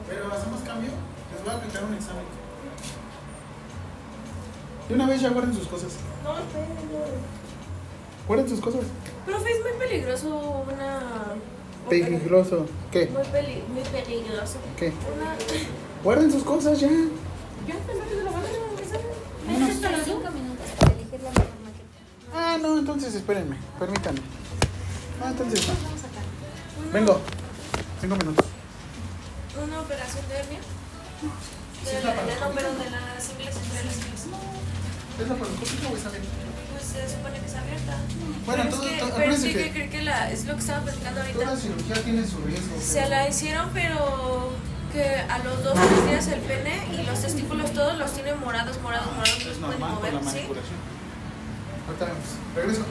Pero hacemos cambio. Les voy a aplicar un examen. De una vez ya guarden sus cosas. No, espérenme. Guarden sus cosas. Profe, es muy peligroso. Peligroso. ¿Qué? Muy, peli muy peligroso. ¿Qué? Una. Guarden sus cosas ya. Ya, tan rápido lo van a empezar. Vámonos. hasta las Cinco minutos para elegir la mejor maqueta. Ah, no, entonces espérenme. Permítanme. Ah, entonces no. Vamos acá. Vengo. Cinco minutos. Una operación de hernia. De es la, la de- no, pero de las ingles entre las ingles. ¿Es la paroscópica o está bien? Pues se supone que es abierta. Bueno, pero la, es lo que estaba platicando ahorita. Toda cirugía tiene su riesgo. Se la hicieron, pero que a los dos tres días el pene y los testículos todos los tienen morados, morados, morados, no Es se pueden normal mover, por la ¿sí? manipulación. Ahorita vemos. Regreso.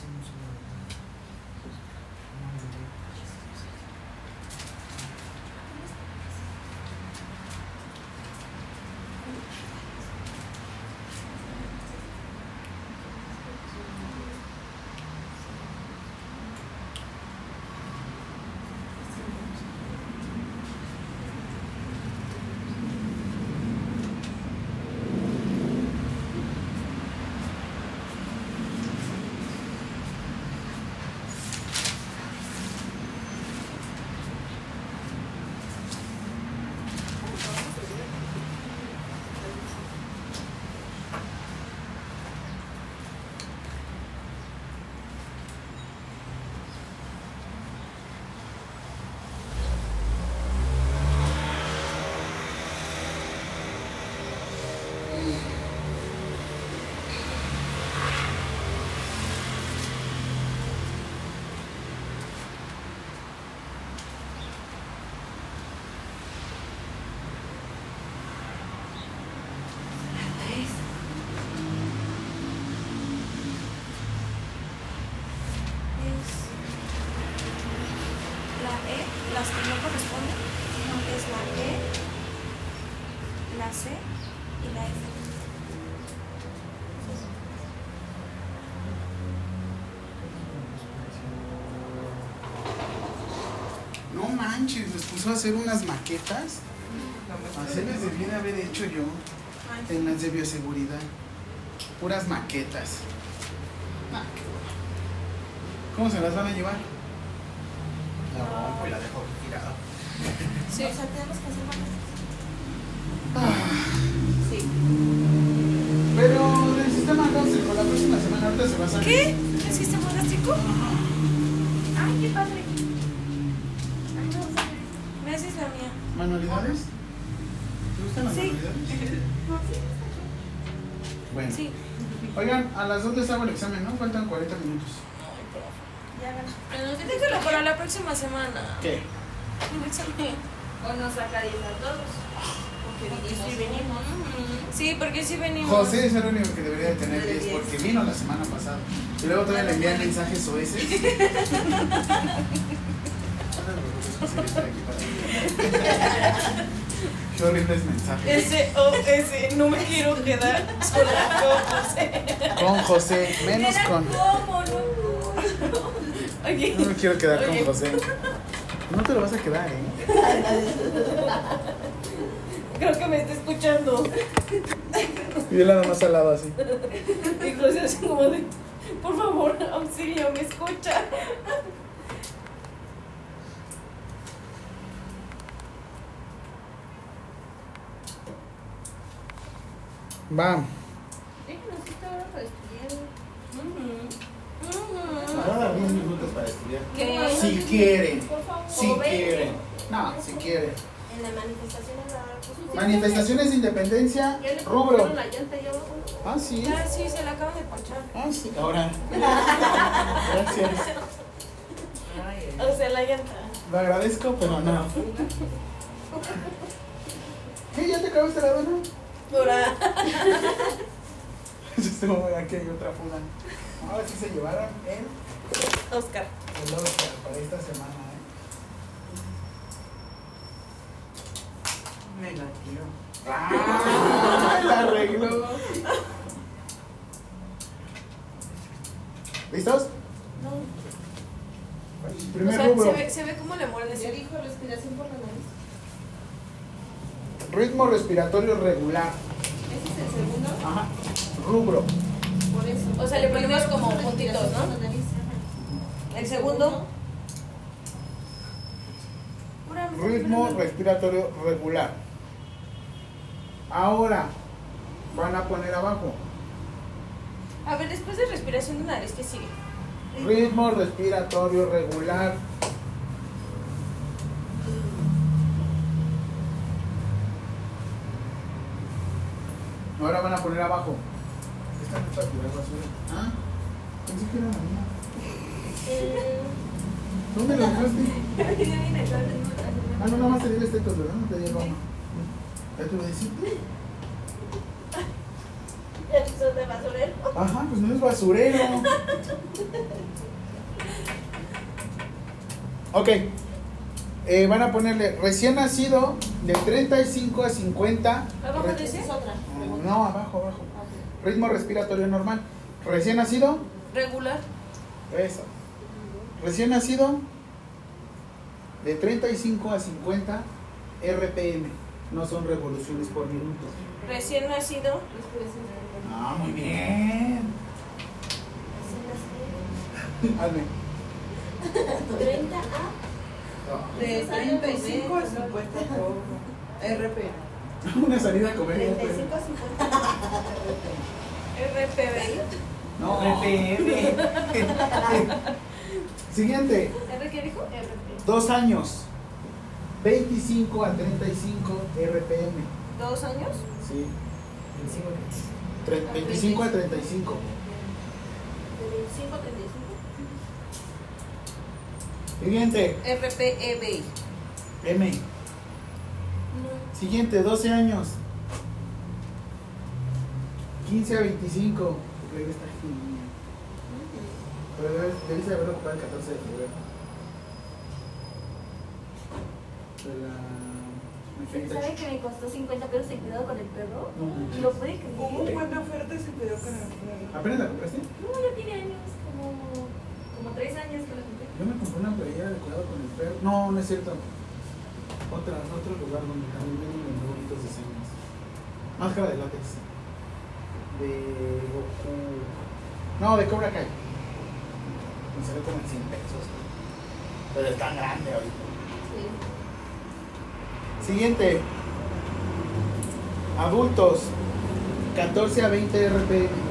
Te la cortas y no se Es la E, las que no corresponden, es la E, la C y la F. No manches, les puso a hacer unas maquetas. Así les debí de haber hecho yo en las de bioseguridad. Puras maquetas. Ah, qué bueno. ¿Cómo se las van a llevar? La rompo y la dejo tirada. Sí. O sea, tenemos que hacer más. Ah, Sí. pero del sistema gástrico, la próxima semana ahorita se va a salir. ¿Qué? ¿El sistema gástrico? Bueno. Sí. Oigan, a las 2 les hago el examen, ¿no? Faltan 40 minutos. Ya ganas. Déjalo para la próxima semana. ¿Qué? El examen. O nos saca 10 a todos. Porque sí venimos. Sí, porque sí venimos. José es el único que debería de tener 10 porque vino la semana pasada. Y luego todavía le envían mensajes o ese. Qué horribles mensajes. Ese o ese, no me quiero quedar sola con José. Con José, menos Era con. ¿Cómo? No. Me quiero quedar con. José. No te lo vas a quedar, ¿eh? creo que me está escuchando. Y él nada más al lado así. Y José así como de, por favor, auxilio, me escucha. Va. Déjenos esta hora para estudiar. Va a dar 10 minutos para estudiar. ¿Qué? Si quieren. Por favor. Si quieren. No, si quieren. En la manifestación en la. Manifestaciones de independencia, rubro. pusieron la llanta allá abajo. Ah, sí. Ya, sí, se la acaban de ponchar. Ah, sí. Ahora. Gracias. O sea, la llanta. Lo agradezco, pero no. ¿Qué? ¿Ya te acabaste la dona? Ahora. Yo estuvo aquí hay otra funa. Ahora sí se llevaron el, Oscar. el Oscar para esta semana, ¿eh? me la tiró. ¡Ah! La arregló. ¿Listos? No. Primer o sea, rubro. se ve, se ve cómo le muerde Ya así. dijo respiración por la nariz. Ritmo respiratorio regular. Ese es el segundo. Ajá. Rubro. Por eso. O sea, le ponemos como puntitos, ¿no? El segundo. Ritmo respiratorio regular. Ahora van a poner abajo. A ver, después de respiración de nariz, ¿qué sigue? Ritmo respiratorio regular. Ahora van a poner abajo. Esta no es para tirar basura. Ah, pensé que era la mía. ¿Dónde la dejaste? Ah, no, nada más te di este ¿verdad? No te di goma. Ya te voy a decir. Ya son de basurero. Ajá, pues no es basurero. Ok. Eh, van a ponerle recién nacido de 35 a 50. ¿Abajo Re- dice? Es otra. No, abajo, abajo. Ritmo respiratorio normal. Recién nacido, Regular. eso. Recién nacido de 35 a 50 RPM. No son revoluciones por minuto. Recién nacido. Ah, muy bien. Hazme. 30 a. De 35 a 50 por RP. Una salida a comer. 35 a 50. RPBI. No. RPM. Siguiente. ¿R qué dijo? Dos años. 25 a 35 RPM. ¿Dos años? Sí. 25 Tre- 25 a 35. De 25 a 35. Siguiente. RPEBI. M. Siguiente, 12 años. 15 a 25. Creo que está aquí. Pero debes- de haberlo ocupado el 14 de febrero. De la- ¿Sabe que me costó 50 pesos el cuidado con el perro? No. ¿Lo puede Hubo creer? un buen oferta se quedó con el ¿Apenas la compraste? No, ya tiene años, como, como 3 años que lo compré. Yo me compré una playera de cuidado con el perro. No, no es cierto. Otra, otro lugar donde también vienen los bonitos diseños. Máscara de látex. De Goku. No, de Cobra Kai. Me salió como en 100 pesos. Pero es tan grande ahorita. Siguiente. Adultos. 14 a 20 RPM.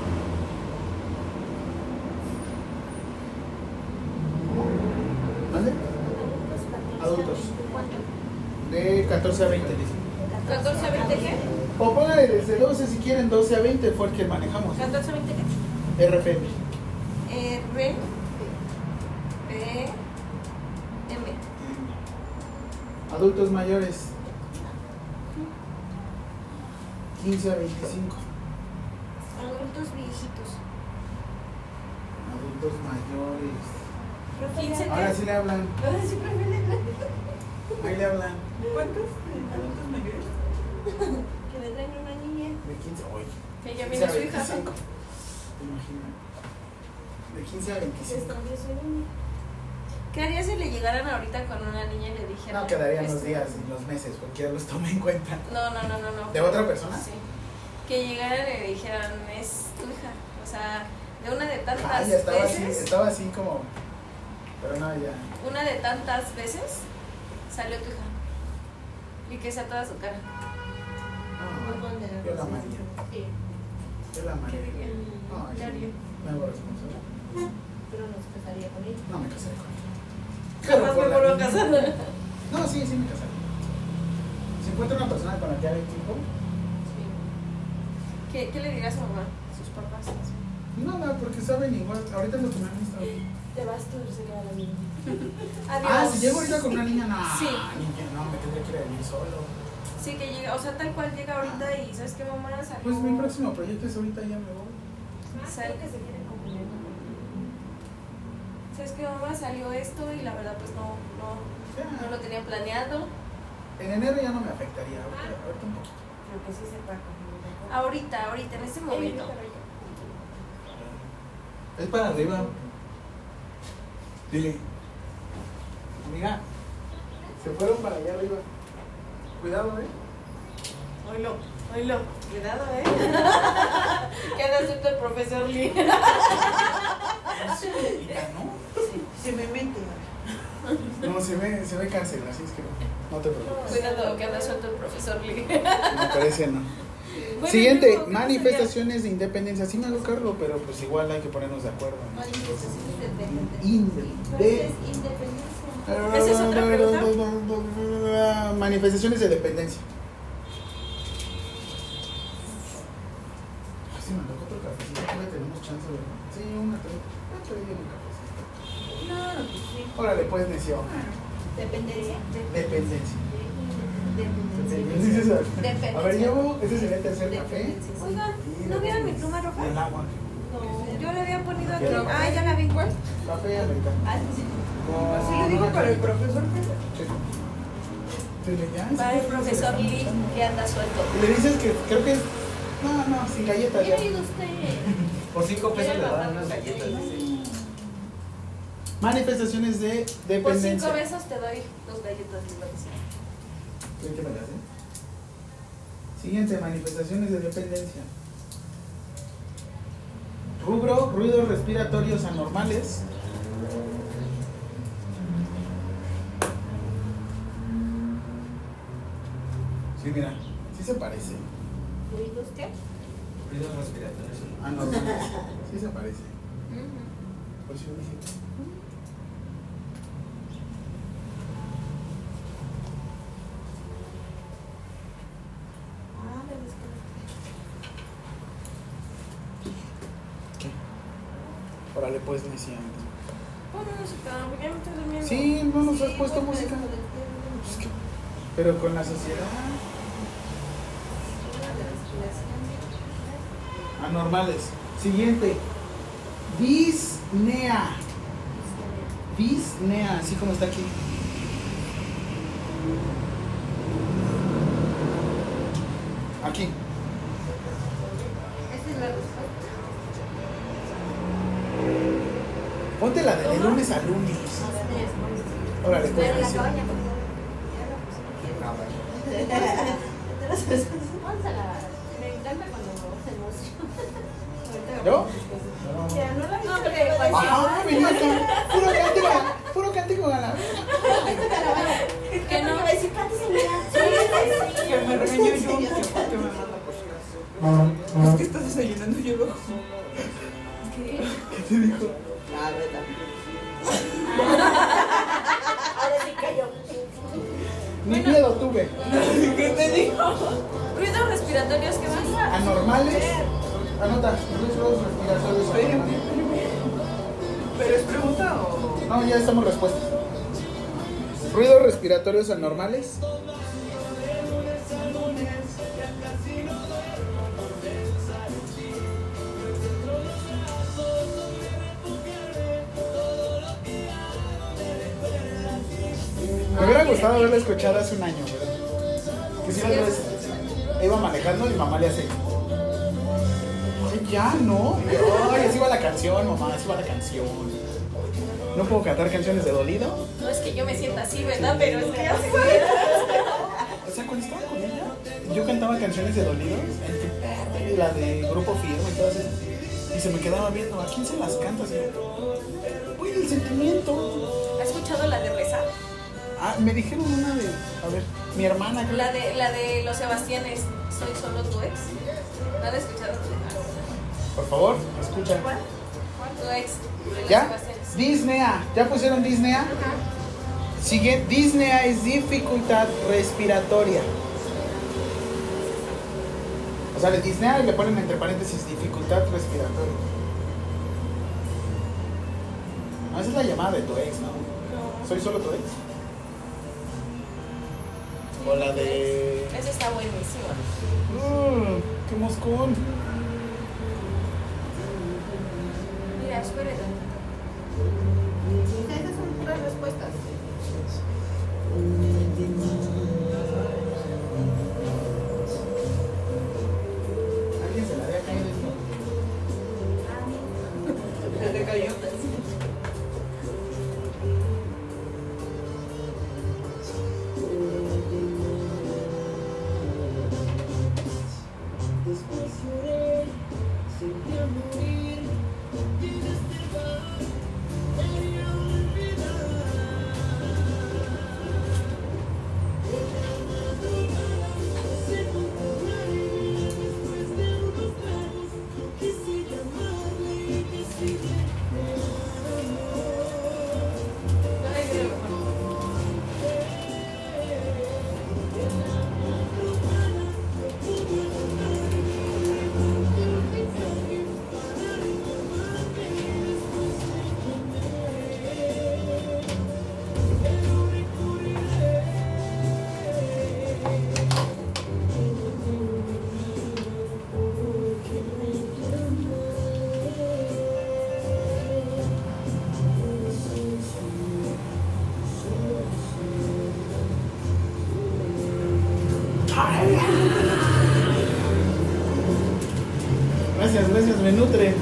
¿Mande? Adultos. ¿Cuánto? De 14 a 20. dice. ¿14 a 20 qué? O póngale desde 12 si quieren, 12 a 20 fue el que manejamos. ¿14 a 20 qué? RPM. R. P. M. Adultos mayores. 15 a 25. Adultos viejitos. Adultos mayores. 15 Ahora sí le hablan. Ahora sí prefiero Ahí le hablan. ¿Cuántos adultos mayores? Que le traen una niña. De 15 hoy. Que ya 15 viene a su hija. 25. ¿Te imaginas? De 15 a 25. ¿Qué haría si le llegaran ahorita con una niña y le dijeran? No quedarían los días y los meses, cualquiera los tome en cuenta. No, no, no, no, no. ¿De otra persona? Sí. Que llegaran y le dijeran, es tu hija. O sea, de una de tantas Ah, ya estaba así, veces, estaba así como. Pero no, ya. una de tantas veces, salió tu hija. Y que sea toda su cara. No, yo la amaría. Yo la ¿Qué amaría. diría? No, ¿Qué yo me hago responsable. Pero no se casaría con ella. No me casaré con ella. Jamás me vuelvo a casar. No, sí, sí me casaré. Si encuentro una persona con la que haga equipo, ¿Qué, ¿Qué le diría a su mamá? A sus papás. nada, porque saben igual. Ahorita lo que me han estado. Te vas tú, sería la niña. Adiós. Ah, si llego ahorita con una niña, no. Sí. Niña, no, me tendría que ir a vivir solo. Sí, que llega, o sea, tal cual llega ahorita y ¿sabes qué, mamá? Salió, Pues mi próximo proyecto es ahorita ya me voy. sal- Creo que se quieren cumplir. ¿Sabes qué, mamá? Salió esto y la verdad, pues no, no, no lo tenía planeado. En enero ya no me afectaría. Ahorita, ahorita un poquito. Creo que sí se puede cumplir. Ahorita, ahorita, en este momento. Es para arriba. Dile. Amiga. Se fueron para allá arriba. Cuidado, eh. Oilo, oilo. Cuidado, ¿eh? Queda suelto el profesor Lee. ¿no? Se me mete. No, se ve, se ve cárcel, así es que no te preocupes. Cuidado, que anda suelto el profesor Lee. Me parece no. Bueno, Siguiente, luego, ¿qué manifestaciones de independencia. Sí me hago cargo, pero pues igual hay que ponernos de acuerdo. ¿no? Inde- de- ¿Esa es otra pregunta? Manifestaciones de dependencia. Ay, sí, me otro cafecito. Todavía tenemos chance, ¿verdad? Sí, una Ah, todavía un cafecito. No, pues sí. Órale, pues, necio. Dependencia. Dependencia. Dependencia. A ver, llevo, ese sería el tercer café. Oigan, ¿no vieron mi pluma roja? El agua. No, yo le había ponido aquí. Ah, ya la vi. ¿Cuál? Café americano. Ah, sí. Así le digo para el profesor. Sí. Para el sí, profesor sí, Lee, sí. que anda suelto. Y le dices que creo que es. No, no, sin galletas ¿Qué ido usted? Por 5 pesos le dan unas galletas. Manifestaciones de Por dependencia. cinco besos te doy dos galletas Siguiente, manifestaciones de dependencia. Rubro, ruidos respiratorios anormales. Sí, mira, sí se parece. ¿Ruidos qué? Ruidos respiratorios. Anormales. Sí se parece. Por eso dije. Ah, me desconecté. ¿Qué? Órale, pues, necia. Ponme música, porque ya me estoy durmiendo. Sí, no nos has puesto pues, música. que- Pero con la sociedad. Anormales. Siguiente. Disnea. Disnea, así como está. Aquí. Esta es la respuesta. Ponte la de, de lunes a lunes. Órale, pues. Pero la cabaña. Ah. Me encanta cuando se emociona. ¿Yo? Ya, no porque. Puro cántico, puro cántico galán. Que no. va a decir, Pati, señora. Que me regañó yo. que por qué me manda por su casa. Es que estás desayunando yo. ¿Qué? ¿Qué te dijo? Ah, verdad. Ahora sí cayó. Ni miedo tuve. ¿Qué te dijo? Ruidos respiratorios, ¿qué más? Anormales. Anota, ruidos respiratorios Espérame, anormales. espérame. ¿Pero es pregunta o.? No, ya estamos respuestas. Ruidos respiratorios anormales. Gustado haberla escuchado hace un año. Que si una vez iba manejando y mamá le hace. Ay, ya, ¿no? Ay, así va la canción, mamá, así va la canción. No puedo cantar canciones de dolido. No es que yo me sienta así, ¿verdad? Pero es que así. O sea, cuando estaba con ella, yo cantaba canciones de dolidos, entre- la de Grupo Firme y todas esas. Y se me quedaba viendo, ¿a quién se las cantas? Uy, el sentimiento. ¿Has escuchado la de rezar? Ah, me dijeron una de, a ver, mi hermana. creo. La de, la de los Sebastianes, soy solo tu ex. ¿No la has escuchado? Por favor, escucha. ¿Cuál? Tu ex. ¿Ya? Disnea. ¿Ya pusieron Disnea? Sigue, Disnea es dificultad respiratoria. O sea, de Disnea le ponen entre paréntesis dificultad respiratoria. No, esa es la llamada de tu ex, ¿no? ¿Soy solo tu ex? O la de... Esa está buenísima. Mm, ¡Qué moscón! Mira, espérate. Esas son puras respuestas. Me nutre.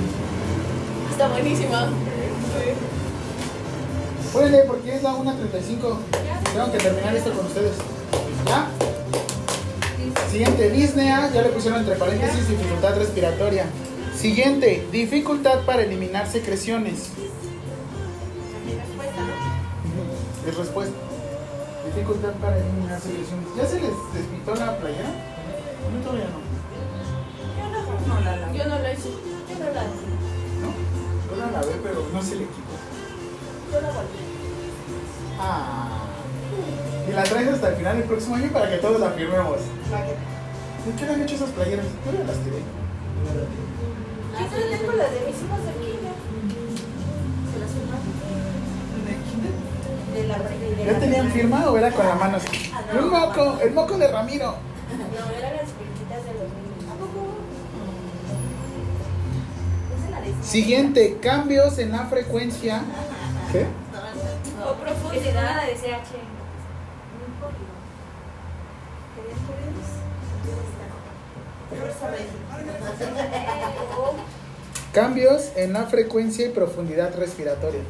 Está buenísima. Órale, porque es la 1.35. Tengo que terminar esto con ustedes. ¿Ya? Siguiente, Disney, ah, ya le pusieron entre paréntesis dificultad respiratoria. Siguiente, dificultad para eliminar secreciones. Es respuesta. Dificultad para eliminar secreciones. ¿Ya se les despintó la playera? A mí todavía no. No, no se le quitó. Yo la guardé. Ah. Y la traes hasta el final del próximo año para que todos la firmemos. ¿De qué le han hecho esas playeras? Yo ya las tiré. Yo también tengo las de mis hijos aquí, ya. Se las firmaron. De la de ¿Ya la- tenían firma o era con la mano así? Ah, Un moco, el moco de Ramiro. Siguiente, cambios en la frecuencia. ¿Qué? O profundidad. de CH. Cambios en la frecuencia y profundidad respiratoria.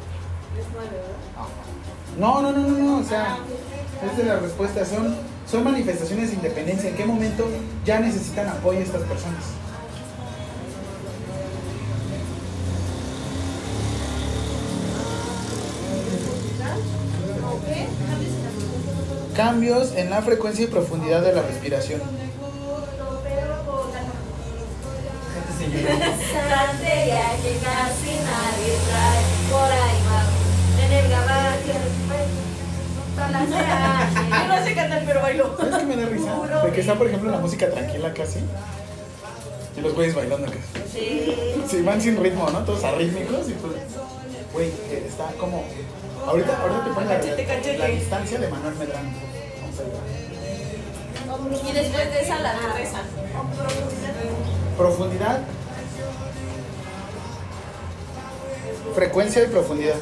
No, no, no, no, no, o sea, es de la respuesta, son, son manifestaciones de independencia. ¿En qué momento ya necesitan apoyo estas personas? Cambios en la frecuencia y profundidad de la respiración. Este Yo no sé cantar, pero bailo. ¿Sabes qué me da risa? De que está, por ejemplo, la música tranquila casi. Y los güeyes bailando casi. Sí. Sí, van sin ritmo, ¿no? Todos arrítmicos y pues. Güey, eh, está como. Ahorita, ahorita te ponen la, Cachete, cachete. la distancia de Manuel Medrano. Vamos a ver. Y después de esa la reza. Profundidad. Frecuencia y profundidad.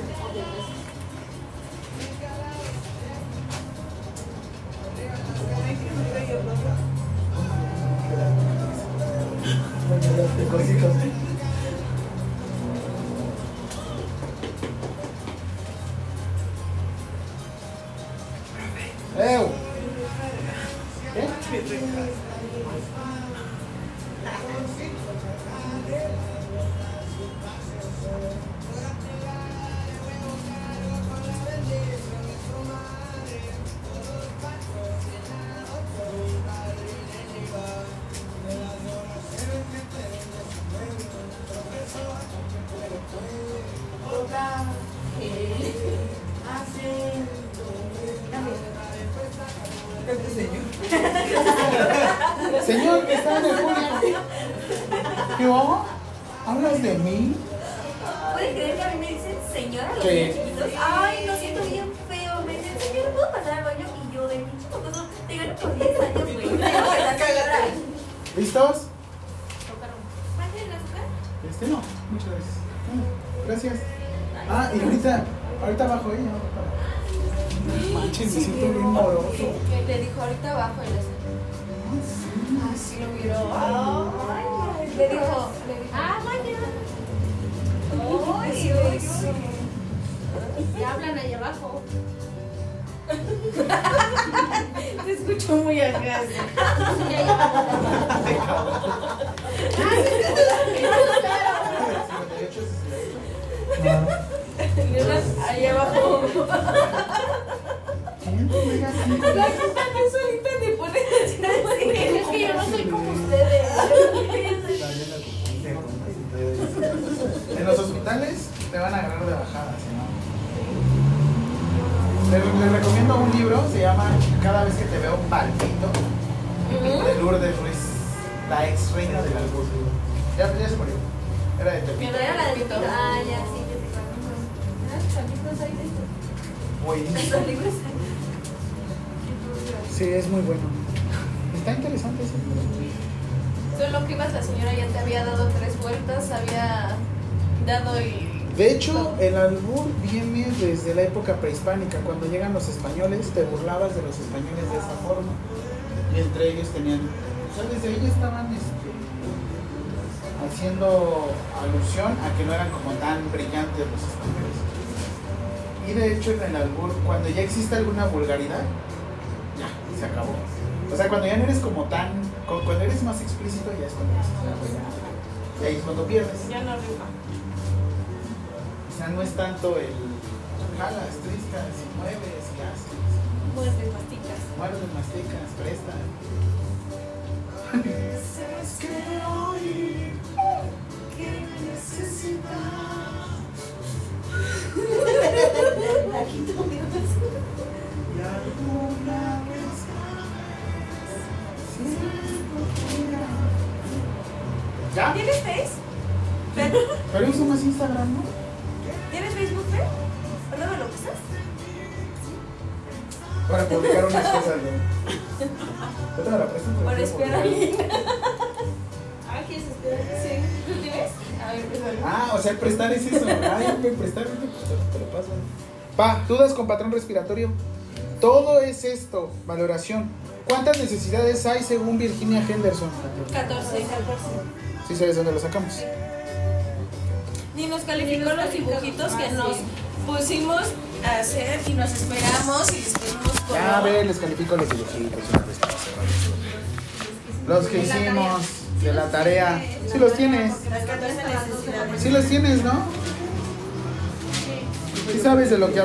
Ahorita abajo y le Así lo miró. Ay, Le dijo, le dijo, ah, mañana. Ay, Dios. Ya hablan allá abajo. Te escucho muy acá. la señora ya te había dado tres vueltas, había dado y. De hecho, el albur viene desde la época prehispánica. Cuando llegan los españoles, te burlabas de los españoles de esa forma. Y entre ellos tenían. O sea, desde ahí estaban este, haciendo alusión a que no eran como tan brillantes los españoles. Y de hecho en el albur, cuando ya existe alguna vulgaridad, ya, se acabó. O sea, cuando ya no eres como tan, cu- cuando eres más explícito ya es cuando dices, "Ah, ya". Y ahí es cuando pierdes. Ya no rima. O sea, no es tanto el jalas, tristas, y mueves y haces. Muertes, masticas. Muerdes, masticas, prestas. Sabes que hoy que me necesitas. Aquí tú digo Y alguna ¿Ya? ¿Tienes Face? Pero hizo más Instagram, ¿no? ¿Tienes Facebook, Fer? ¿O no me lo usas? Para publicar unas cosas, ¿no? Yo te la presto Por quiero espiar a publicar. alguien. Ah, ¿quieres esperar? Sí. ¿Tú tienes? A ver, pues. Ah, o sea, el prestar es eso. Ay, me prestar, pues, te lo paso. Pa, dudas con patrón respiratorio. Todo es esto, valoración. ¿Cuántas necesidades hay según Virginia Henderson? 14, 14. Sí sabes dónde lo sacamos. Ni nos calificó los dibujitos que nos pusimos a hacer y nos esperamos y les pedimos como... Ya, a ver, les califico los dibujitos una vez más. Los que hicimos de la tarea. Sí los tienes. Las 14 necesidades. Sí los tienes, ¿no? Sí sabes de lo que hablamos.